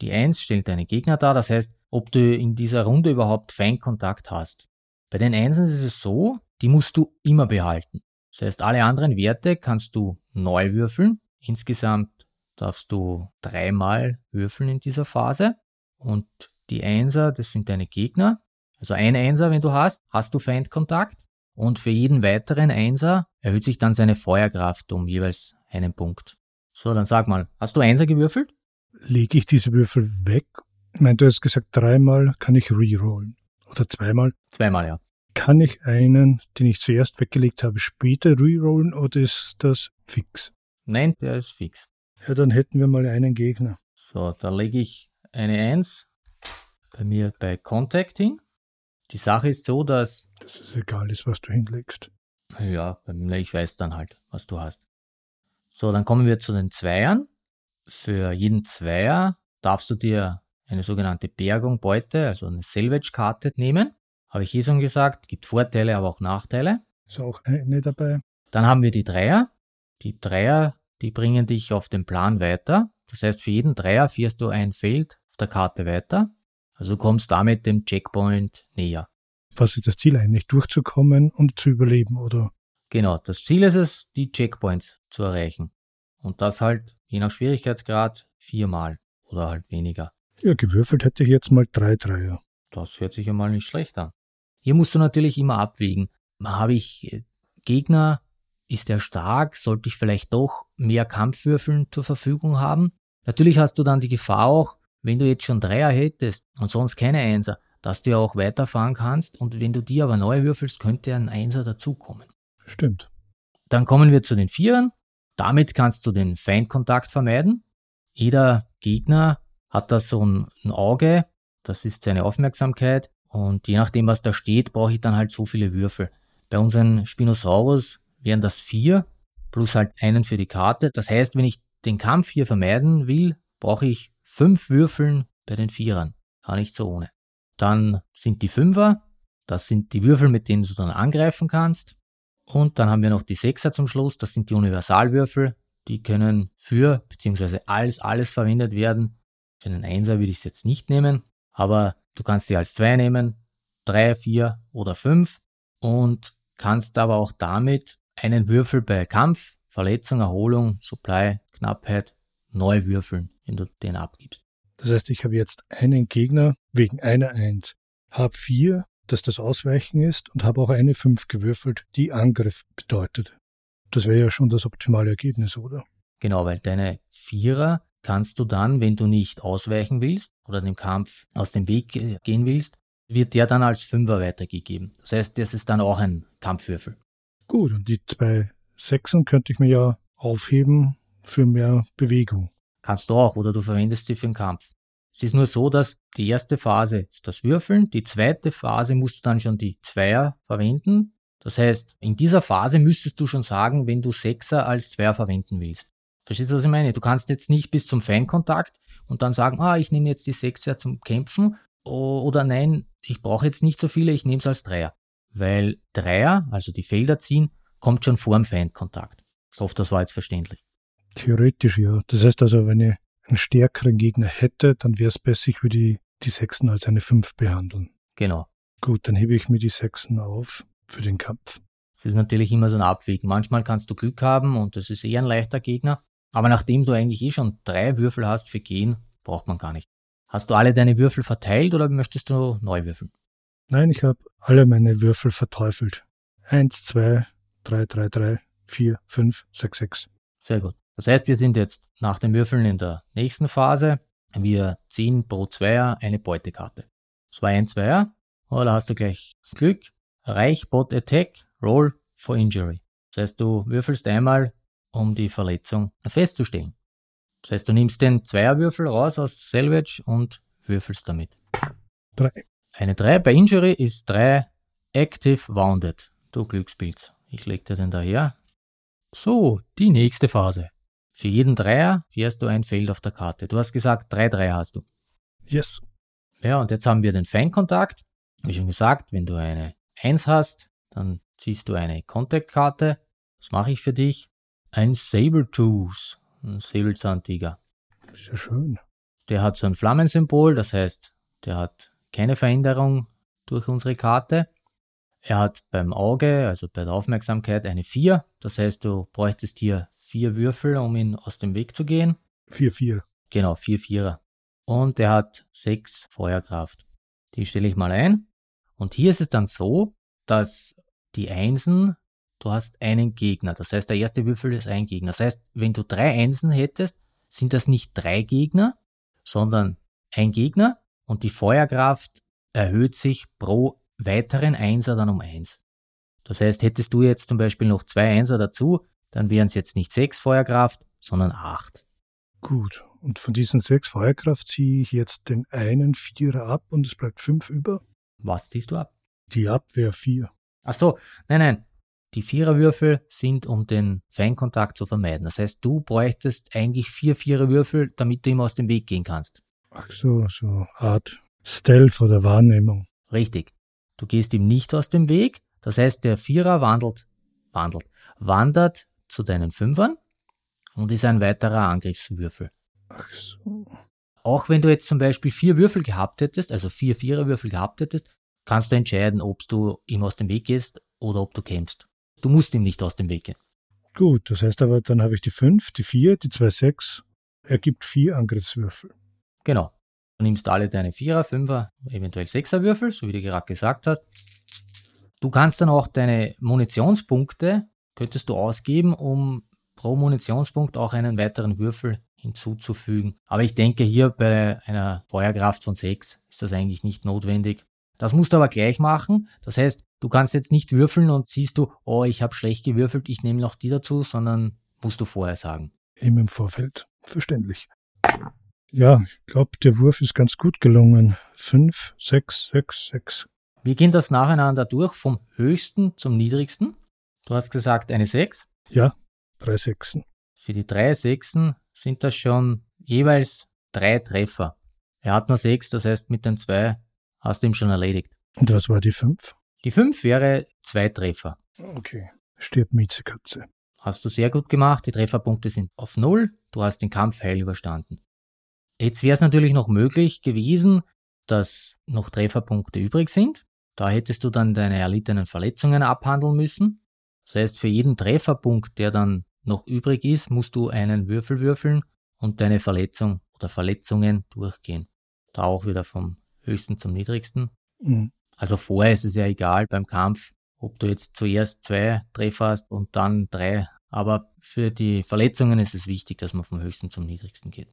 Die 1 stellt deine Gegner dar, das heißt, ob du in dieser Runde überhaupt Feindkontakt hast. Bei den Einsen ist es so, die musst du immer behalten. Das heißt, alle anderen Werte kannst du neu würfeln. Insgesamt darfst du dreimal würfeln in dieser Phase. Und die Einser, das sind deine Gegner. Also ein Einser, wenn du hast, hast du Feindkontakt. Und für jeden weiteren Einser erhöht sich dann seine Feuerkraft um jeweils einen Punkt. So, dann sag mal, hast du Einser gewürfelt? Lege ich diese Würfel weg? Ich meine, du hast gesagt, dreimal kann ich rerollen. Oder zweimal? Zweimal, ja. Kann ich einen, den ich zuerst weggelegt habe, später rerollen oder ist das fix? Nein, der ist fix. Ja, dann hätten wir mal einen Gegner. So, da lege ich eine 1 bei mir bei Contact hin. Die Sache ist so, dass. Dass es egal ist, was du hinlegst. Ja, ich weiß dann halt, was du hast. So, dann kommen wir zu den Zweiern. Für jeden Zweier darfst du dir eine sogenannte Bergung, Beute, also eine Salvage-Karte nehmen. Habe ich eh schon gesagt, gibt Vorteile, aber auch Nachteile. Ist auch eine dabei. Dann haben wir die Dreier. Die Dreier, die bringen dich auf den Plan weiter. Das heißt, für jeden Dreier fährst du ein Feld auf der Karte weiter. Also kommst damit dem Checkpoint näher. Was ist das Ziel eigentlich? Durchzukommen und zu überleben, oder? Genau, das Ziel ist es, die Checkpoints zu erreichen. Und das halt je nach Schwierigkeitsgrad viermal oder halt weniger. Ja, gewürfelt hätte ich jetzt mal drei Dreier. Das hört sich ja mal nicht schlecht an. Hier musst du natürlich immer abwägen. Habe ich äh, Gegner, ist der stark, sollte ich vielleicht doch mehr Kampfwürfeln zur Verfügung haben? Natürlich hast du dann die Gefahr auch, wenn du jetzt schon Dreier hättest und sonst keine Einser, dass du ja auch weiterfahren kannst und wenn du die aber neu würfelst, könnte ein Einser dazukommen. Stimmt. Dann kommen wir zu den Vierern. Damit kannst du den Feindkontakt vermeiden. Jeder Gegner hat da so ein, ein Auge, das ist seine Aufmerksamkeit und je nachdem, was da steht, brauche ich dann halt so viele Würfel. Bei unseren Spinosaurus wären das vier, plus halt einen für die Karte. Das heißt, wenn ich den Kampf hier vermeiden will, brauche ich fünf Würfeln bei den Vierern. Gar nicht so ohne. Dann sind die Fünfer, das sind die Würfel, mit denen du dann angreifen kannst. Und dann haben wir noch die Sechser zum Schluss, das sind die Universalwürfel. Die können für bzw. als alles verwendet werden. Für einen Einser würde ich es jetzt nicht nehmen, aber du kannst sie als zwei nehmen, drei, vier oder fünf und kannst aber auch damit einen Würfel bei Kampf, Verletzung, Erholung, Supply, Knappheit neu würfeln, wenn du den abgibst. Das heißt, ich habe jetzt einen Gegner wegen einer Eins, habe vier, dass das Ausweichen ist und habe auch eine Fünf gewürfelt, die Angriff bedeutet. Das wäre ja schon das optimale Ergebnis, oder? Genau, weil deine Vierer kannst du dann, wenn du nicht ausweichen willst oder dem Kampf aus dem Weg gehen willst, wird der dann als Fünfer weitergegeben. Das heißt, das ist dann auch ein Kampfwürfel. Gut, und die zwei Sechsen könnte ich mir ja aufheben für mehr Bewegung. Kannst du auch, oder du verwendest sie für den Kampf. Es ist nur so, dass die erste Phase ist das Würfeln, die zweite Phase musst du dann schon die Zweier verwenden. Das heißt, in dieser Phase müsstest du schon sagen, wenn du Sechser als Zweier verwenden willst. Verstehst du, was ich meine? Du kannst jetzt nicht bis zum Feinkontakt und dann sagen, ah, ich nehme jetzt die Sechser zum Kämpfen oder nein, ich brauche jetzt nicht so viele, ich nehme es als Dreier. Weil Dreier, also die Felder ziehen, kommt schon vor dem Feindkontakt. Ich hoffe, das war jetzt verständlich. Theoretisch ja. Das heißt also, wenn ich einen stärkeren Gegner hätte, dann wäre es besser, ich würde die, die Sechsen als eine Fünf behandeln. Genau. Gut, dann hebe ich mir die Sechsen auf für den Kampf. Es ist natürlich immer so ein Abwägen. Manchmal kannst du Glück haben und das ist eher ein leichter Gegner. Aber nachdem du eigentlich eh schon drei Würfel hast für Gehen, braucht man gar nicht. Hast du alle deine Würfel verteilt oder möchtest du neu würfeln? Nein, ich habe alle meine Würfel verteufelt. Eins, zwei, drei, drei, drei, vier, fünf, sechs, sechs. Sehr gut. Das heißt, wir sind jetzt nach dem Würfeln in der nächsten Phase. Wir ziehen pro Zweier eine Beutekarte. Zwei ein Zweier. Oh, da hast du gleich Glück. Reich Bot Attack, Roll for Injury. Das heißt, du würfelst einmal um die Verletzung festzustellen. Das heißt, du nimmst den Zweierwürfel raus aus Salvage und würfelst damit. Drei. Eine 3 bei Injury ist 3 Active Wounded. Du Glückspilz. Ich leg dir den daher. So, die nächste Phase. Für jeden Dreier fährst du ein Feld auf der Karte. Du hast gesagt, drei Dreier hast du. Yes. Ja, und jetzt haben wir den Feinkontakt. Wie schon gesagt, wenn du eine 1 hast, dann ziehst du eine Contact-Karte. Das mache ich für dich ein Sabertooth, ein Säbelzahntiger. Sehr schön. Der hat so ein Flammensymbol, das heißt, der hat keine Veränderung durch unsere Karte. Er hat beim Auge, also bei der Aufmerksamkeit, eine 4. Das heißt, du bräuchtest hier vier Würfel, um ihn aus dem Weg zu gehen. 4, 4. Genau, 4 Vierer. Und er hat 6 Feuerkraft. Die stelle ich mal ein. Und hier ist es dann so, dass die Einsen du hast einen Gegner. Das heißt, der erste Würfel ist ein Gegner. Das heißt, wenn du drei Einsen hättest, sind das nicht drei Gegner, sondern ein Gegner und die Feuerkraft erhöht sich pro weiteren Einser dann um eins. Das heißt, hättest du jetzt zum Beispiel noch zwei Einser dazu, dann wären es jetzt nicht sechs Feuerkraft, sondern acht. Gut. Und von diesen sechs Feuerkraft ziehe ich jetzt den einen Vierer ab und es bleibt fünf über. Was ziehst du ab? Die Abwehr vier. Ach so, nein, nein. Die Viererwürfel sind, um den Feinkontakt zu vermeiden. Das heißt, du bräuchtest eigentlich vier Viererwürfel, damit du ihm aus dem Weg gehen kannst. Ach so, so Art Stealth oder Wahrnehmung. Richtig. Du gehst ihm nicht aus dem Weg. Das heißt, der Vierer wandelt, wandelt, wandert zu deinen Fünfern und ist ein weiterer Angriffswürfel. Ach so. Auch wenn du jetzt zum Beispiel vier Würfel gehabt hättest, also vier Viererwürfel gehabt hättest, kannst du entscheiden, ob du ihm aus dem Weg gehst oder ob du kämpfst. Du musst ihm nicht aus dem Weg gehen. Gut, das heißt aber, dann habe ich die 5, die 4, die 2, 6. Ergibt vier Angriffswürfel. Genau. Du nimmst alle deine Vierer, Fünfer, eventuell Sechser Würfel, so wie du gerade gesagt hast. Du kannst dann auch deine Munitionspunkte, könntest du ausgeben, um pro Munitionspunkt auch einen weiteren Würfel hinzuzufügen. Aber ich denke, hier bei einer Feuerkraft von 6 ist das eigentlich nicht notwendig. Das musst du aber gleich machen. Das heißt, du kannst jetzt nicht würfeln und siehst du, oh, ich habe schlecht gewürfelt, ich nehme noch die dazu, sondern musst du vorher sagen. Eben im Vorfeld. Verständlich. Ja, ich glaube, der Wurf ist ganz gut gelungen. 5, 6, 6, 6. Wir gehen das nacheinander durch, vom höchsten zum niedrigsten. Du hast gesagt eine 6. Ja, drei Sechsen. Für die drei Sechsen sind das schon jeweils drei Treffer. Er hat nur sechs, das heißt mit den zwei hast du ihm schon erledigt. Und was war die 5? Die 5 wäre zwei Treffer. Okay. Stirbt Miezekatze. Hast du sehr gut gemacht, die Trefferpunkte sind auf Null, du hast den Kampf heil überstanden. Jetzt wäre es natürlich noch möglich gewesen, dass noch Trefferpunkte übrig sind. Da hättest du dann deine erlittenen Verletzungen abhandeln müssen. Das heißt, für jeden Trefferpunkt, der dann noch übrig ist, musst du einen Würfel würfeln und deine Verletzung oder Verletzungen durchgehen. Da auch wieder vom höchsten zum niedrigsten. Mhm. Also vorher ist es ja egal beim Kampf, ob du jetzt zuerst zwei Treffer hast und dann drei. Aber für die Verletzungen ist es wichtig, dass man vom höchsten zum niedrigsten geht.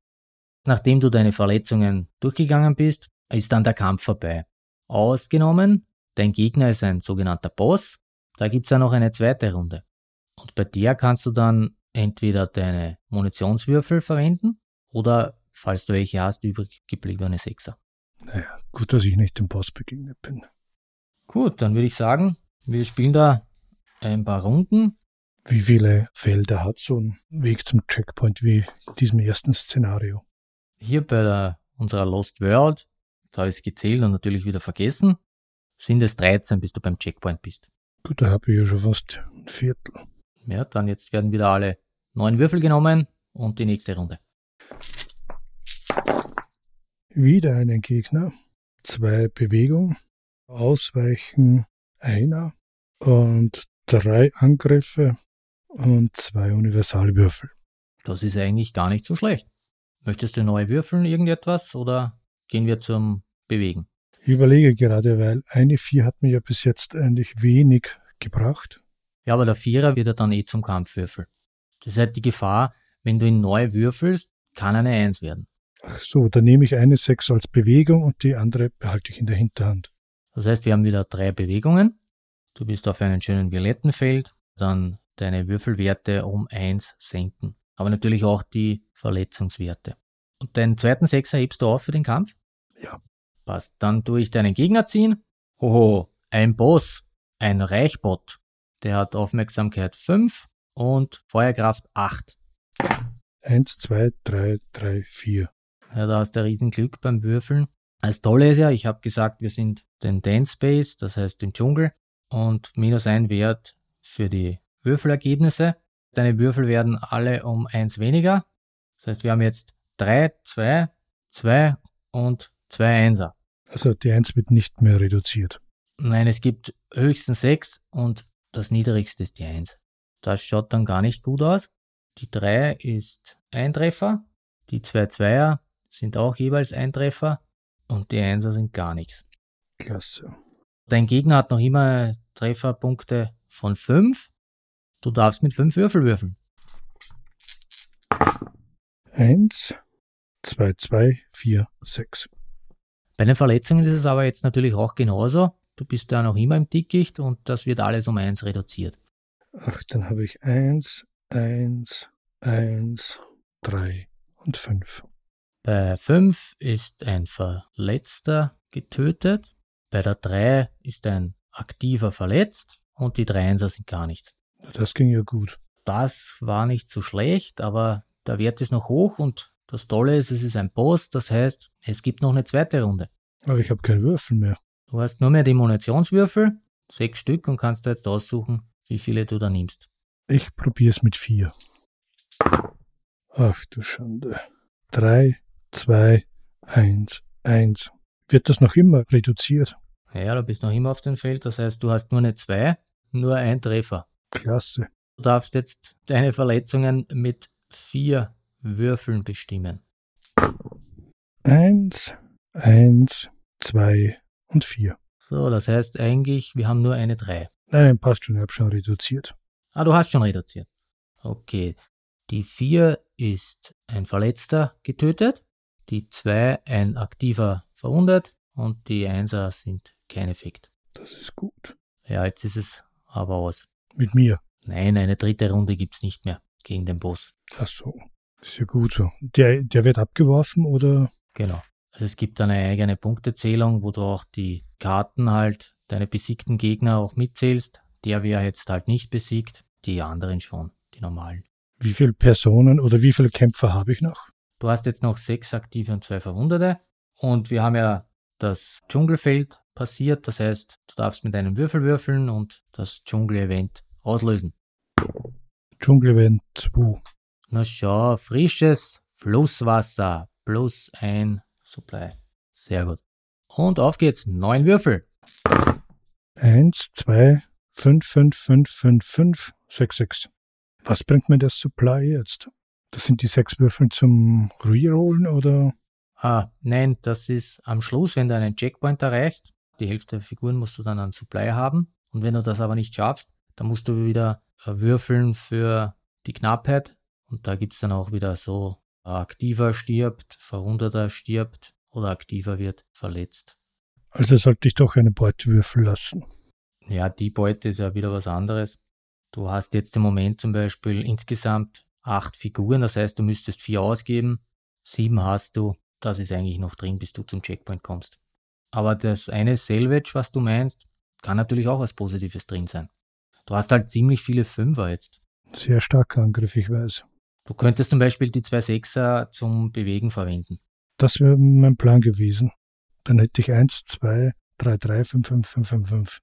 Nachdem du deine Verletzungen durchgegangen bist, ist dann der Kampf vorbei. Ausgenommen, dein Gegner ist ein sogenannter Boss. Da gibt's ja noch eine zweite Runde. Und bei der kannst du dann entweder deine Munitionswürfel verwenden oder, falls du welche hast, übrig gebliebene Sechser. Naja, gut, dass ich nicht dem Boss begegnet bin. Gut, dann würde ich sagen, wir spielen da ein paar Runden. Wie viele Felder hat so ein Weg zum Checkpoint wie in diesem ersten Szenario? Hier bei der, unserer Lost World, jetzt habe ich es gezählt und natürlich wieder vergessen, sind es 13, bis du beim Checkpoint bist. Gut, da habe ich ja schon fast ein Viertel. Ja, dann jetzt werden wieder alle neun Würfel genommen und die nächste Runde. Wieder einen Gegner, zwei Bewegungen, Ausweichen einer und drei Angriffe und zwei Universalwürfel. Das ist eigentlich gar nicht so schlecht. Möchtest du neu würfeln, irgendetwas, oder gehen wir zum Bewegen? Ich überlege gerade, weil eine Vier hat mir ja bis jetzt eigentlich wenig gebracht. Ja, aber der Vierer wird ja dann eh zum Kampfwürfel. Das ist halt die Gefahr, wenn du ihn neu würfelst, kann eine Eins werden. Ach so, dann nehme ich eine Sechs als Bewegung und die andere behalte ich in der Hinterhand. Das heißt, wir haben wieder drei Bewegungen. Du bist auf einem schönen violetten Feld, dann deine Würfelwerte um eins senken. Aber natürlich auch die Verletzungswerte. Und deinen zweiten Sechser hebst du auf für den Kampf? Ja. Passt. Dann tue ich deinen Gegner ziehen. Hoho, ein Boss, ein Reichbot. Der hat Aufmerksamkeit 5 und Feuerkraft 8. 1, 2, 3, 3, 4. Ja, da hast du Riesenglück beim Würfeln. Das Tolle ist ja, ich habe gesagt, wir sind den Dance Space, das heißt im Dschungel, und minus ein Wert für die Würfelergebnisse. Deine Würfel werden alle um eins weniger. Das heißt, wir haben jetzt 3, 2, 2 und 2 Einser. Also die 1 wird nicht mehr reduziert. Nein, es gibt höchstens 6 und das niedrigste ist die 1. Das schaut dann gar nicht gut aus. Die 3 ist ein Treffer. Die zwei Zweier sind auch jeweils ein Treffer. Und die Einser sind gar nichts. Klasse. Dein Gegner hat noch immer Trefferpunkte von 5. Du darfst mit 5 Würfel würfeln. 1, 2, 2, 4, 6. Bei den Verletzungen ist es aber jetzt natürlich auch genauso. Du bist da noch immer im Dickicht und das wird alles um 1 reduziert. Ach, dann habe ich 1, 1, 1, 3 und 5. Bei 5 ist ein Verletzter getötet. Bei der 3 ist ein aktiver verletzt und die 3 Einser sind gar nichts. Das ging ja gut. Das war nicht so schlecht, aber der Wert ist noch hoch und das Tolle ist, es ist ein Boss, das heißt, es gibt noch eine zweite Runde. Aber ich habe keinen Würfel mehr. Du hast nur mehr die Munitionswürfel, sechs Stück und kannst da jetzt aussuchen, wie viele du da nimmst. Ich probiere es mit 4. Ach du Schande. 3, 2, 1, 1. Wird das noch immer reduziert? Ja, du bist noch immer auf dem Feld, das heißt, du hast nur eine 2, nur ein Treffer. Klasse. Du darfst jetzt deine Verletzungen mit vier Würfeln bestimmen. 1, 1, 2 und 4. So, das heißt eigentlich, wir haben nur eine 3. Nein, passt schon, ich habe schon reduziert. Ah, du hast schon reduziert. Okay. Die 4 ist ein Verletzter getötet, die 2 ein Aktiver verwundet und die 1er sind kein Effekt. Das ist gut. Ja, jetzt ist es aber aus. Mit mir. Nein, eine dritte Runde gibt's nicht mehr gegen den Boss. Ach so. Ist ja gut so. Der, der wird abgeworfen oder? Genau. Also es gibt eine eigene Punktezählung, wo du auch die Karten halt, deine besiegten Gegner auch mitzählst. Der wäre jetzt halt nicht besiegt, die anderen schon, die normalen. Wie viele Personen oder wie viele Kämpfer habe ich noch? Du hast jetzt noch sechs aktive und zwei Verwundete. Und wir haben ja das Dschungelfeld passiert. Das heißt, du darfst mit einem Würfel würfeln und das Dschungel-Event auslösen. Dschungelevent 2. Na schau, frisches Flusswasser plus ein Supply. Sehr gut. Und auf geht's. Neun Würfel. 1, 2, 5, 5, 5, 5, 5, 6, 6. Was bringt mir das Supply jetzt? Das sind die sechs Würfel zum Rerollen oder? Ah, nein, das ist am Schluss, wenn du einen Checkpoint erreichst. Die Hälfte der Figuren musst du dann an Supply haben. Und wenn du das aber nicht schaffst, dann musst du wieder äh, würfeln für die Knappheit. Und da gibt's dann auch wieder so, äh, aktiver stirbt, verwundeter stirbt oder aktiver wird verletzt. Also sollte ich doch eine Beute würfeln lassen. Ja, die Beute ist ja wieder was anderes. Du hast jetzt im Moment zum Beispiel insgesamt acht Figuren, das heißt, du müsstest vier ausgeben. Sieben hast du, das ist eigentlich noch drin, bis du zum Checkpoint kommst. Aber das eine Salvage, was du meinst, kann natürlich auch was Positives drin sein. Du hast halt ziemlich viele Fünfer jetzt. Sehr starker Angriff, ich weiß. Du könntest zum Beispiel die zwei Sechser zum Bewegen verwenden. Das wäre mein Plan gewesen. Dann hätte ich 1, 2, 3, 3, 5, 5, 5, 5, 5.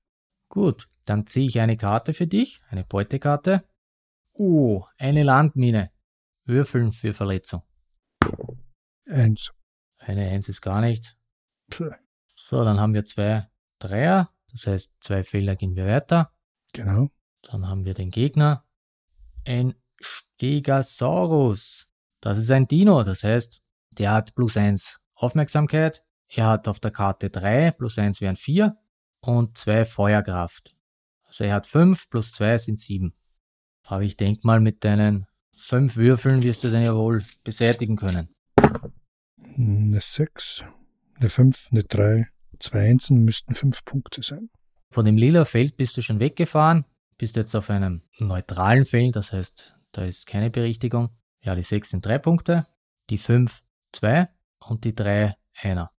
Gut, dann ziehe ich eine Karte für dich, eine Beutekarte. Uh, eine Landmine. Würfeln für Verletzung. 1. Eine Eins ist gar nicht. Puh, So, dann haben wir zwei Dreier. Das heißt, zwei Felder gehen wir weiter. Genau. Dann haben wir den Gegner. Ein Stegosaurus. Das ist ein Dino. Das heißt, der hat plus eins Aufmerksamkeit. Er hat auf der Karte drei, plus eins wären vier und zwei Feuerkraft. Also er hat fünf, plus zwei sind sieben. Aber ich denke mal, mit deinen fünf Würfeln wirst du den ja wohl beseitigen können. Eine 6, eine 5, eine 3, zwei Einsen müssten 5 Punkte sein. Von dem lila Feld bist du schon weggefahren, bist jetzt auf einem neutralen Feld, das heißt, da ist keine Berichtigung. Ja, die 6 sind 3 Punkte, die 5 2 und die 3 einer.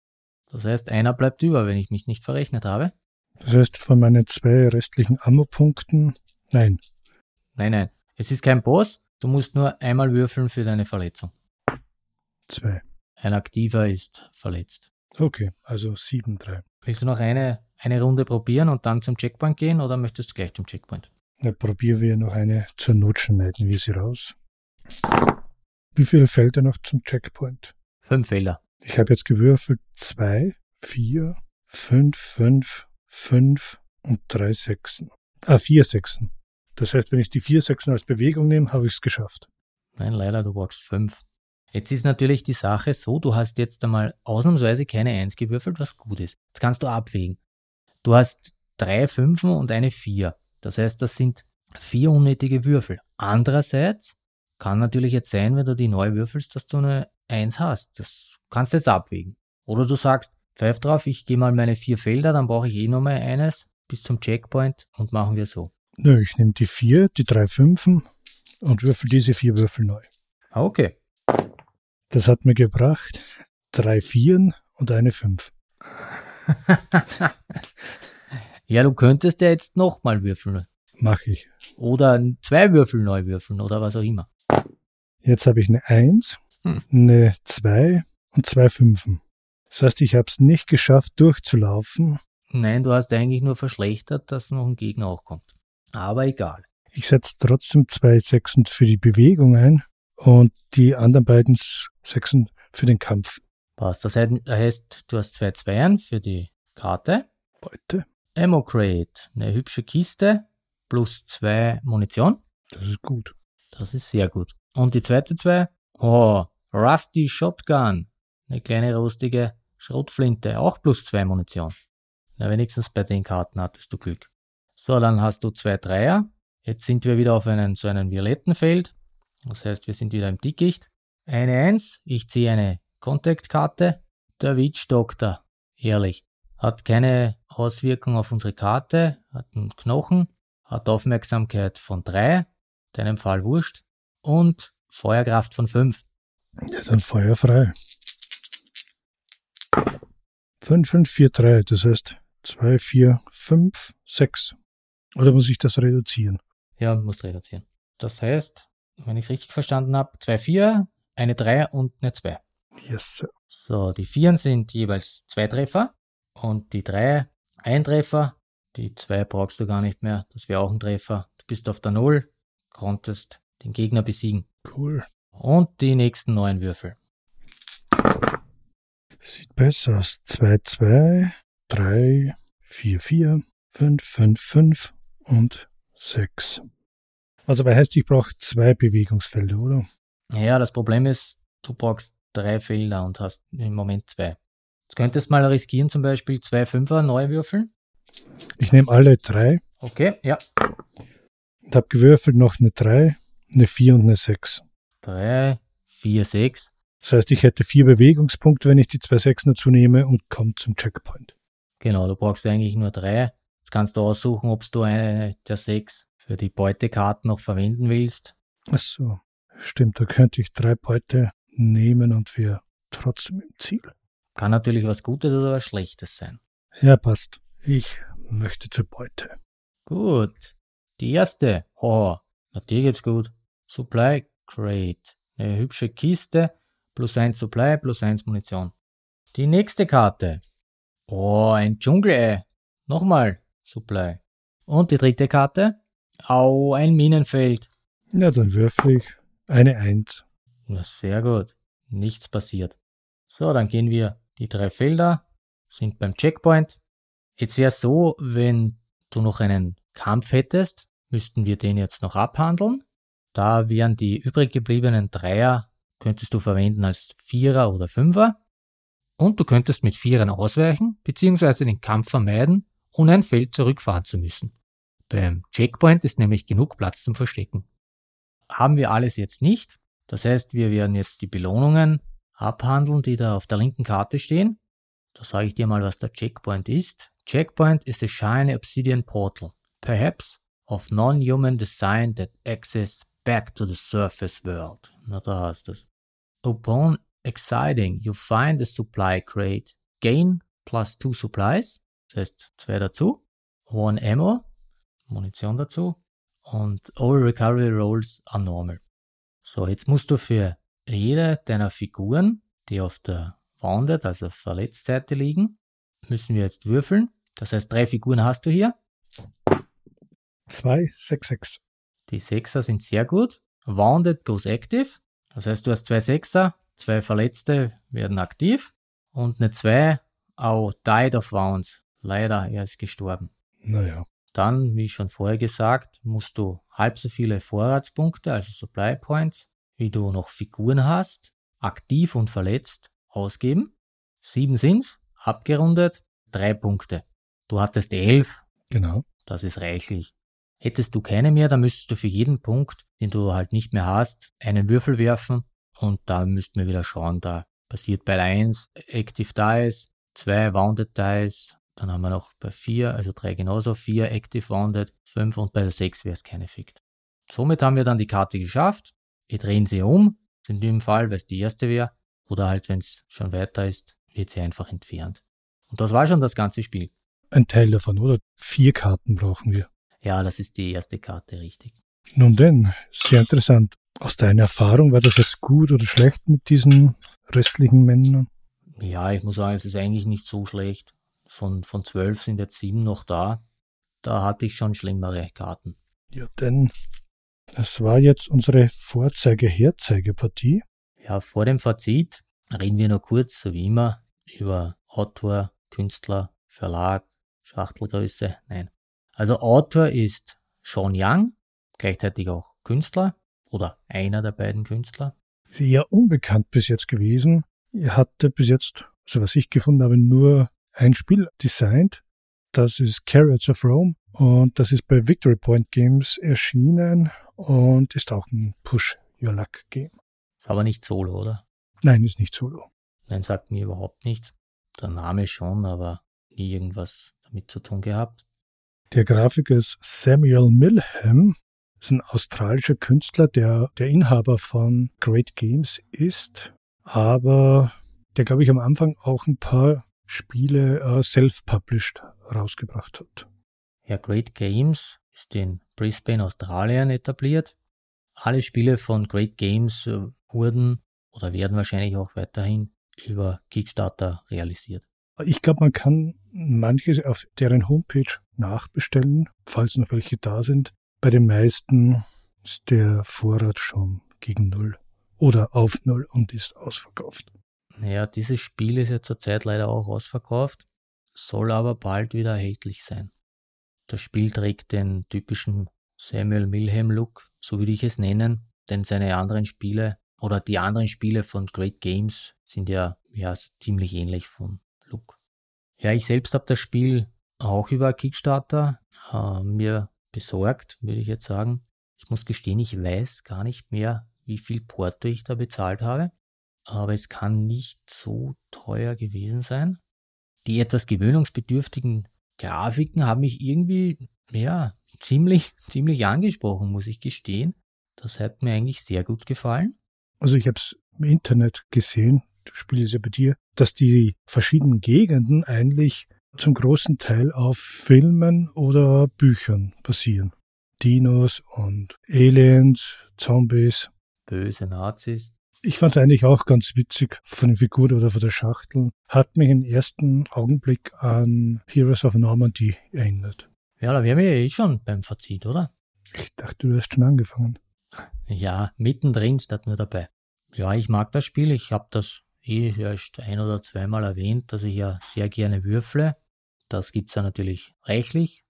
Das heißt, einer bleibt über, wenn ich mich nicht verrechnet habe. Das heißt, von meinen zwei restlichen Ammo-Punkten, nein, Nein, nein, es ist kein Boss, du musst nur einmal würfeln für deine Verletzung. 2. Ein Aktiver ist verletzt. Okay, also 7, 3. Willst du noch eine, eine Runde probieren und dann zum Checkpoint gehen oder möchtest du gleich zum Checkpoint? Dann probieren wir noch eine zur Not schneiden wir sie raus. Wie viel fällt da noch zum Checkpoint? Fünf Felder. Ich habe jetzt gewürfelt 2, 4, 5, 5, 5 und 3 Sechsen. Ah, 4 Sechsen. Das heißt, wenn ich die 4 Sechsen als Bewegung nehme, habe ich es geschafft. Nein, leider, du brauchst fünf. Jetzt ist natürlich die Sache so, du hast jetzt einmal ausnahmsweise keine Eins gewürfelt, was gut ist. Jetzt kannst du abwägen. Du hast drei Fünfen und eine Vier. Das heißt, das sind vier unnötige Würfel. Andererseits kann natürlich jetzt sein, wenn du die neu würfelst, dass du eine Eins hast. Das kannst du jetzt abwägen. Oder du sagst, pfeif drauf, ich gehe mal meine vier Felder, dann brauche ich eh nochmal eines bis zum Checkpoint und machen wir so. Nö, ich nehme die 4, die drei Fünfen und würfel diese vier Würfel neu. Ah, Okay. Das hat mir gebracht drei Vieren und eine Fünf. ja, du könntest ja jetzt nochmal würfeln. Mach ich. Oder zwei Würfel neu würfeln oder was auch immer. Jetzt habe ich eine 1, Hm. eine 2 und zwei Fünfen. Das heißt, ich habe es nicht geschafft, durchzulaufen. Nein, du hast eigentlich nur verschlechtert, dass noch ein Gegner auch kommt. Aber egal. Ich setze trotzdem zwei Sechsen für die Bewegung ein und die anderen beiden Sechsen für den Kampf. Passt. Das heißt, du hast zwei Zweiern für die Karte. Beute. Ammo Crate, eine hübsche Kiste plus zwei Munition. Das ist gut. Das ist sehr gut. Und die zweite zwei, oh, Rusty Shotgun, eine kleine rostige Schrotflinte, auch plus zwei Munition. Na, wenigstens bei den Karten hattest du Glück. So, dann hast du zwei Dreier. Jetzt sind wir wieder auf einem, so einem violetten Feld. Das heißt, wir sind wieder im Dickicht. Eine 1, ich ziehe eine Kontaktkarte. Der Witch Doctor, ehrlich, hat keine Auswirkung auf unsere Karte, hat einen Knochen, hat Aufmerksamkeit von 3, in deinem Fall wurscht, und Feuerkraft von 5. Ja, dann feuerfrei. 5, 5, 4, 3, das heißt 2, 4, 5, 6. Oder muss ich das reduzieren? Ja, musst reduzieren. Das heißt, wenn ich es richtig verstanden habe, 2, 4, eine 3 und eine 2. Yes, sir. So, die Vieren sind jeweils zwei Treffer und die 3 ein Treffer. Die 2 brauchst du gar nicht mehr, das wäre auch ein Treffer. Du bist auf der 0, konntest den Gegner besiegen. Cool. Und die nächsten neun Würfel. Sieht besser aus. 2, 2, 3, 4, 4, 5, 5, 5 und 6. Also, das heißt, ich brauche zwei Bewegungsfelder, oder? Ja, das Problem ist, du brauchst drei Felder und hast im Moment zwei. Jetzt könntest du mal riskieren, zum Beispiel zwei Fünfer neu würfeln. Ich nehme alle drei Okay, ja. und habe gewürfelt noch eine 3, eine 4 und eine 6. Drei, vier, sechs. Das heißt, ich hätte vier Bewegungspunkte, wenn ich die zwei Sechsen dazu nehme und komme zum Checkpoint. Genau, du brauchst eigentlich nur drei. Jetzt kannst du aussuchen, ob du eine der sechs für die Beutekarten noch verwenden willst. Ach so, stimmt, da könnte ich drei Beute nehmen und wir trotzdem im Ziel. Kann natürlich was Gutes oder was Schlechtes sein. Ja, passt. Ich möchte zur Beute. Gut. Die erste. Oh, na dir geht's gut. Supply Crate. Eine hübsche Kiste. Plus eins Supply, plus eins Munition. Die nächste Karte. Oh, ein Dschungelei. Nochmal Supply. Und die dritte Karte. Au, ein Minenfeld. Ja, dann würfel ich eine Eins. Na, sehr gut. Nichts passiert. So, dann gehen wir die drei Felder, sind beim Checkpoint. Jetzt wäre so, wenn du noch einen Kampf hättest, müssten wir den jetzt noch abhandeln. Da wären die übrig gebliebenen Dreier, könntest du verwenden als Vierer oder Fünfer. Und du könntest mit Vierern ausweichen, beziehungsweise den Kampf vermeiden, ohne ein Feld zurückfahren zu müssen. Beim Checkpoint ist nämlich genug Platz zum Verstecken. Haben wir alles jetzt nicht. Das heißt, wir werden jetzt die Belohnungen abhandeln, die da auf der linken Karte stehen. Da sage ich dir mal, was der Checkpoint ist. Checkpoint is a shiny obsidian portal, perhaps of non-human design that access back to the surface world. Na, da du es. Upon exciting, you find a supply crate. Gain plus two supplies, das heißt zwei dazu. One ammo, Munition dazu. Und all recovery rolls are normal. So, jetzt musst du für jede deiner Figuren, die auf der Wounded, also Verletztseite liegen, müssen wir jetzt würfeln. Das heißt, drei Figuren hast du hier. Zwei, sechs, sechs. Die Sechser sind sehr gut. Wounded goes active. Das heißt, du hast zwei Sechser, zwei Verletzte werden aktiv und eine zwei, oh, died of wounds. Leider, er ist gestorben. Naja, Dann, wie schon vorher gesagt, musst du halb so viele Vorratspunkte, also Supply Points, wie du noch Figuren hast, aktiv und verletzt, ausgeben. Sieben sind's, abgerundet, drei Punkte. Du hattest elf, genau. das ist reichlich. Hättest du keine mehr, dann müsstest du für jeden Punkt, den du halt nicht mehr hast, einen Würfel werfen und da müssten wir wieder schauen, da passiert bei 1 Active Dice, 2 Wounded Dice, dann haben wir noch bei 4, also 3 genauso, 4 Active Wounded, 5 und bei der 6 wäre es kein Effekt. Somit haben wir dann die Karte geschafft, wir drehen sie um, in dem Fall, weil es die erste wäre, oder halt, wenn es schon weiter ist, wird sie einfach entfernt. Und das war schon das ganze Spiel. Ein Teil davon, oder? Vier Karten brauchen wir. Ja, das ist die erste Karte, richtig. Nun denn, sehr interessant. Aus deiner Erfahrung, war das jetzt gut oder schlecht mit diesen restlichen Männern? Ja, ich muss sagen, es ist eigentlich nicht so schlecht. Von, von 12 sind jetzt 7 noch da. Da hatte ich schon schlimmere Karten. Ja, denn das war jetzt unsere Vorzeige-Herzeigepartie. Ja, vor dem Fazit reden wir noch kurz, so wie immer, über Autor, Künstler, Verlag, Schachtelgröße. Nein. Also Autor ist Sean Young, gleichzeitig auch Künstler oder einer der beiden Künstler. Ist eher unbekannt bis jetzt gewesen. Er hatte bis jetzt, so was ich gefunden habe, nur ein Spiel designt. Das ist Carrots of Rome und das ist bei Victory Point Games erschienen und ist auch ein Push Your Luck Game. Ist aber nicht Solo, oder? Nein, ist nicht Solo. Nein, sagt mir überhaupt nichts. Der Name schon, aber nie irgendwas damit zu tun gehabt. Der Grafiker ist Samuel Milham, ist ein australischer Künstler, der der Inhaber von Great Games ist, aber der, glaube ich, am Anfang auch ein paar Spiele äh, self-published rausgebracht hat. Ja, Great Games ist in Brisbane, Australien etabliert. Alle Spiele von Great Games äh, wurden oder werden wahrscheinlich auch weiterhin über Kickstarter realisiert. Ich glaube, man kann manche auf deren Homepage nachbestellen, falls noch welche da sind. Bei den meisten ist der Vorrat schon gegen Null oder auf Null und ist ausverkauft. Ja, dieses Spiel ist ja zurzeit leider auch ausverkauft, soll aber bald wieder erhältlich sein. Das Spiel trägt den typischen Samuel Milham-Look, so würde ich es nennen, denn seine anderen Spiele oder die anderen Spiele von Great Games sind ja, ja ziemlich ähnlich von Look. Ja, ich selbst habe das Spiel auch über Kickstarter äh, mir besorgt, würde ich jetzt sagen. Ich muss gestehen, ich weiß gar nicht mehr, wie viel Porto ich da bezahlt habe, aber es kann nicht so teuer gewesen sein. Die etwas gewöhnungsbedürftigen Grafiken haben mich irgendwie, ja, ziemlich, ziemlich angesprochen, muss ich gestehen. Das hat mir eigentlich sehr gut gefallen. Also ich habe es im Internet gesehen, das Spiel ist ja bei dir, dass die verschiedenen Gegenden eigentlich zum großen Teil auf Filmen oder Büchern basieren. Dinos und Aliens, Zombies. Böse Nazis. Ich fand es eigentlich auch ganz witzig von der Figur oder von der Schachtel. Hat mich im ersten Augenblick an Heroes of Normandy erinnert. Ja, da wären wir ja eh schon beim Fazit, oder? Ich dachte, du hast schon angefangen. Ja, mittendrin statt nur dabei. Ja, ich mag das Spiel. Ich habe das eh erst ein oder zweimal erwähnt, dass ich ja sehr gerne würfle. Das gibt's ja natürlich reichlich.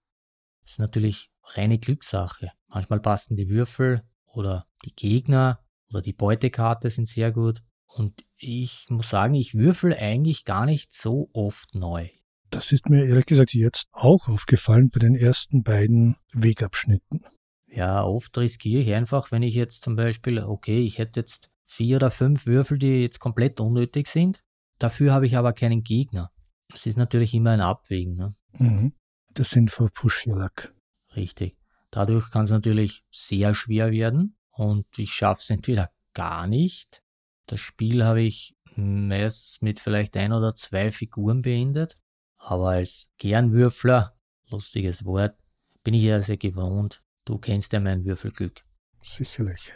Das ist natürlich reine Glückssache. Manchmal passen die Würfel oder die Gegner oder die Beutekarte sind sehr gut. Und ich muss sagen, ich würfel eigentlich gar nicht so oft neu. Das ist mir ehrlich gesagt jetzt auch aufgefallen bei den ersten beiden Wegabschnitten. Ja, oft riskiere ich einfach, wenn ich jetzt zum Beispiel, okay, ich hätte jetzt vier oder fünf Würfel, die jetzt komplett unnötig sind. Dafür habe ich aber keinen Gegner. Das ist natürlich immer ein Abwägen. Ne? Mhm. Das sind vor Pushjalak. Richtig. Dadurch kann es natürlich sehr schwer werden und ich schaffe es entweder gar nicht. Das Spiel habe ich meist mit vielleicht ein oder zwei Figuren beendet. Aber als Gernwürfler, lustiges Wort, bin ich ja sehr gewohnt. Du kennst ja mein Würfelglück. Sicherlich.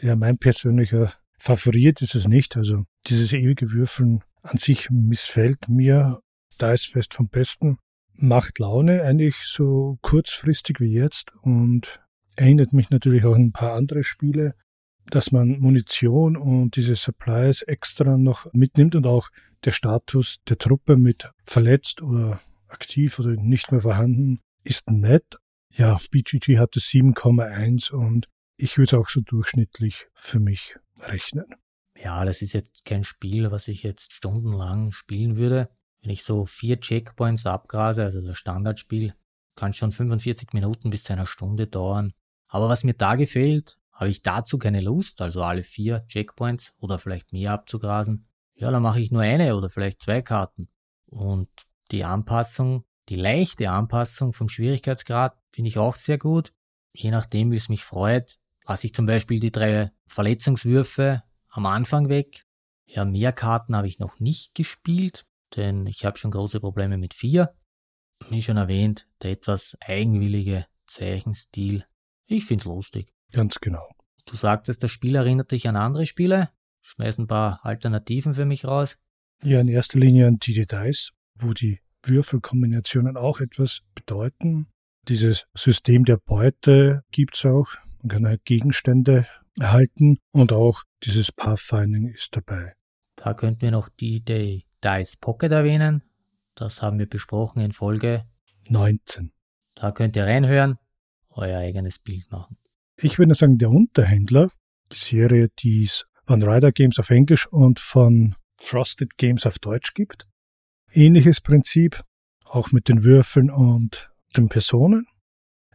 Ja, mein persönlicher Favorit ist es nicht. Also dieses ewige Würfeln an sich missfällt mir. Da ist fest vom Besten. Macht Laune eigentlich so kurzfristig wie jetzt und erinnert mich natürlich auch an ein paar andere Spiele, dass man Munition und diese Supplies extra noch mitnimmt und auch der Status der Truppe mit verletzt oder aktiv oder nicht mehr vorhanden ist nett. Ja, auf BGG hat es 7,1 und ich würde es auch so durchschnittlich für mich rechnen. Ja, das ist jetzt kein Spiel, was ich jetzt stundenlang spielen würde. Wenn ich so vier Checkpoints abgrase, also das Standardspiel, kann schon 45 Minuten bis zu einer Stunde dauern. Aber was mir da gefällt, habe ich dazu keine Lust, also alle vier Checkpoints oder vielleicht mehr abzugrasen. Ja, dann mache ich nur eine oder vielleicht zwei Karten. Und die Anpassung, die leichte Anpassung vom Schwierigkeitsgrad finde ich auch sehr gut. Je nachdem, wie es mich freut, lasse ich zum Beispiel die drei Verletzungswürfe am Anfang weg. Ja, mehr Karten habe ich noch nicht gespielt, denn ich habe schon große Probleme mit vier. Wie schon erwähnt, der etwas eigenwillige Zeichenstil. Ich finde es lustig. Ganz genau. Du sagtest, das Spiel erinnert dich an andere Spiele. Schmeiß ein paar Alternativen für mich raus. Ja, in erster Linie an die Details, wo die Würfelkombinationen auch etwas bedeuten. Dieses System der Beute gibt es auch. Man kann halt Gegenstände erhalten und auch dieses Pathfinding ist dabei. Da könnten wir noch die Day Dice Pocket erwähnen. Das haben wir besprochen in Folge 19. Da könnt ihr reinhören, euer eigenes Bild machen. Ich würde sagen, der Unterhändler, die Serie, die es von Rider Games auf Englisch und von Frosted Games auf Deutsch gibt. Ähnliches Prinzip, auch mit den Würfeln und den Personen.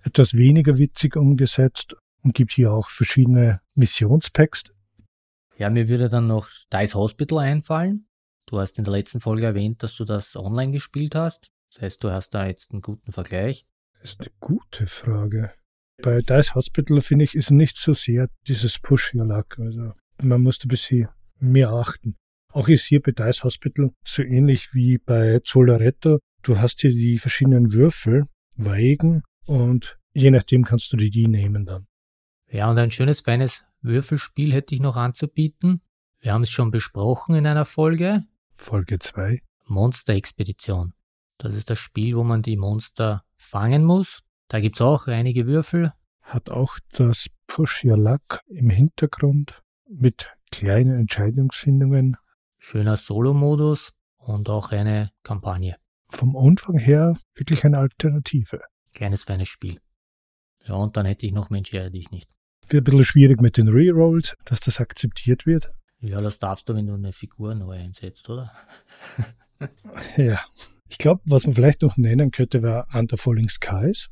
Etwas weniger witzig umgesetzt, und gibt hier auch verschiedene Missionspacks. Ja, mir würde dann noch Dice Hospital einfallen. Du hast in der letzten Folge erwähnt, dass du das online gespielt hast. Das heißt, du hast da jetzt einen guten Vergleich. Das ist eine gute Frage. Bei Dice Hospital finde ich, ist nicht so sehr dieses Push Your Luck. Also man muss ein bisschen mehr achten. Auch ist hier bei Dice Hospital so ähnlich wie bei Zolaretto. Du hast hier die verschiedenen Würfel, Weigen und je nachdem kannst du dir die nehmen dann. Ja, und ein schönes, feines Würfelspiel hätte ich noch anzubieten. Wir haben es schon besprochen in einer Folge. Folge 2. Monster-Expedition. Das ist das Spiel, wo man die Monster fangen muss. Da gibt es auch einige Würfel. Hat auch das Push Your Luck im Hintergrund mit kleinen Entscheidungsfindungen. Schöner Solo-Modus und auch eine Kampagne. Vom Umfang her wirklich eine Alternative. Kleines, feines Spiel. Ja, und dann hätte ich noch Mensch, ja, dich nicht. Wird ein bisschen schwierig mit den Rerolls, dass das akzeptiert wird. Ja, das darfst du, wenn du eine Figur neu einsetzt, oder? ja. Ich glaube, was man vielleicht noch nennen könnte, wäre Under Falling Skies.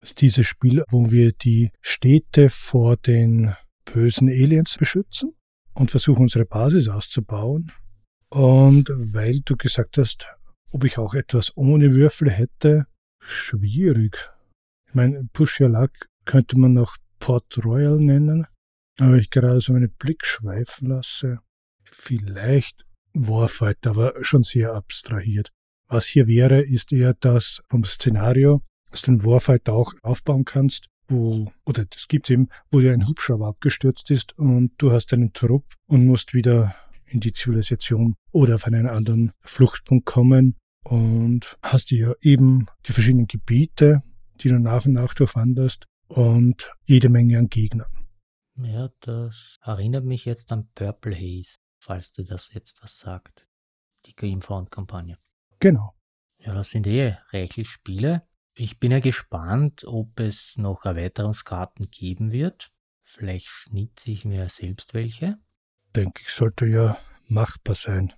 Das ist dieses Spiel, wo wir die Städte vor den bösen Aliens beschützen und versuchen, unsere Basis auszubauen. Und weil du gesagt hast, ob ich auch etwas ohne Würfel hätte, schwierig. Ich meine, Push Your Luck könnte man noch Port Royal nennen, aber ich gerade so einen Blick schweifen lasse, vielleicht Warfighter, aber schon sehr abstrahiert. Was hier wäre, ist eher das vom Szenario, dass du den Warfighter auch aufbauen kannst, wo, oder das gibt's eben, wo dir ein Hubschrauber abgestürzt ist und du hast einen Trupp und musst wieder in die Zivilisation oder auf einen anderen Fluchtpunkt kommen und hast ja eben die verschiedenen Gebiete, die du nach und nach durchwanderst und jede Menge an Gegnern. Ja, das erinnert mich jetzt an Purple Haze, falls du das jetzt was sagt. Die Gamefound-Kampagne. Genau. Ja, das sind eh reichlich Spiele. Ich bin ja gespannt, ob es noch Erweiterungskarten geben wird. Vielleicht schnitze ich mir selbst welche. Denke ich, sollte ja machbar sein.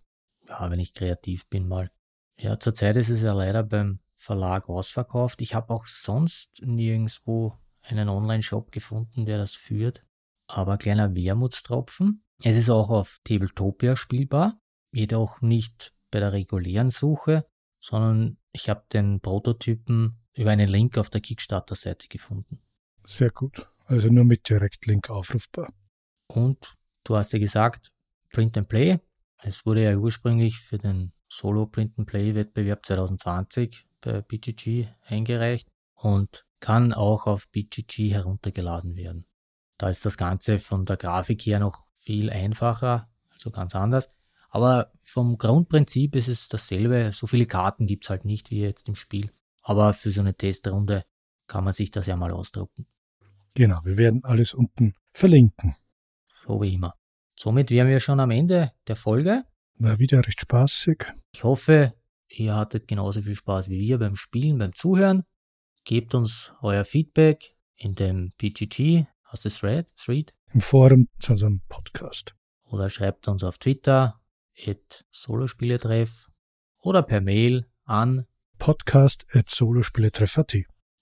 Ja, wenn ich kreativ bin mal. Ja, zurzeit ist es ja leider beim Verlag ausverkauft. Ich habe auch sonst nirgendwo einen Online-Shop gefunden, der das führt. Aber kleiner Wermutstropfen. Es ist auch auf Tabletopia spielbar, jedoch nicht bei der regulären Suche, sondern ich habe den Prototypen über einen Link auf der Kickstarter-Seite gefunden. Sehr gut. Also nur mit Direktlink aufrufbar. Und du hast ja gesagt, Print and Play. Es wurde ja ursprünglich für den Solo Print and Play Wettbewerb 2020 bei BGG eingereicht und kann auch auf BGG heruntergeladen werden. Da ist das Ganze von der Grafik her noch viel einfacher, also ganz anders. Aber vom Grundprinzip ist es dasselbe. So viele Karten gibt es halt nicht wie jetzt im Spiel. Aber für so eine Testrunde kann man sich das ja mal ausdrucken. Genau, wir werden alles unten verlinken. So wie immer. Somit wären wir schon am Ende der Folge. War wieder recht spaßig. Ich hoffe, ihr hattet genauso viel Spaß wie wir beim Spielen, beim Zuhören. Gebt uns euer Feedback in dem PGG, aus der Thread, Thread. Im Forum zu unserem Podcast. Oder schreibt uns auf Twitter, Solospieletreff oder per Mail an podcast at solospieletreff.at.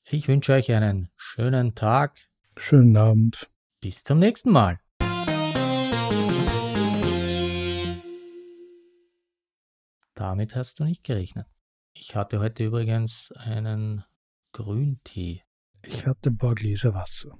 Ich wünsche euch einen schönen Tag. Schönen Abend. Bis zum nächsten Mal. Damit hast du nicht gerechnet. Ich hatte heute übrigens einen Grüntee. Ich hatte ein paar Gläser Wasser.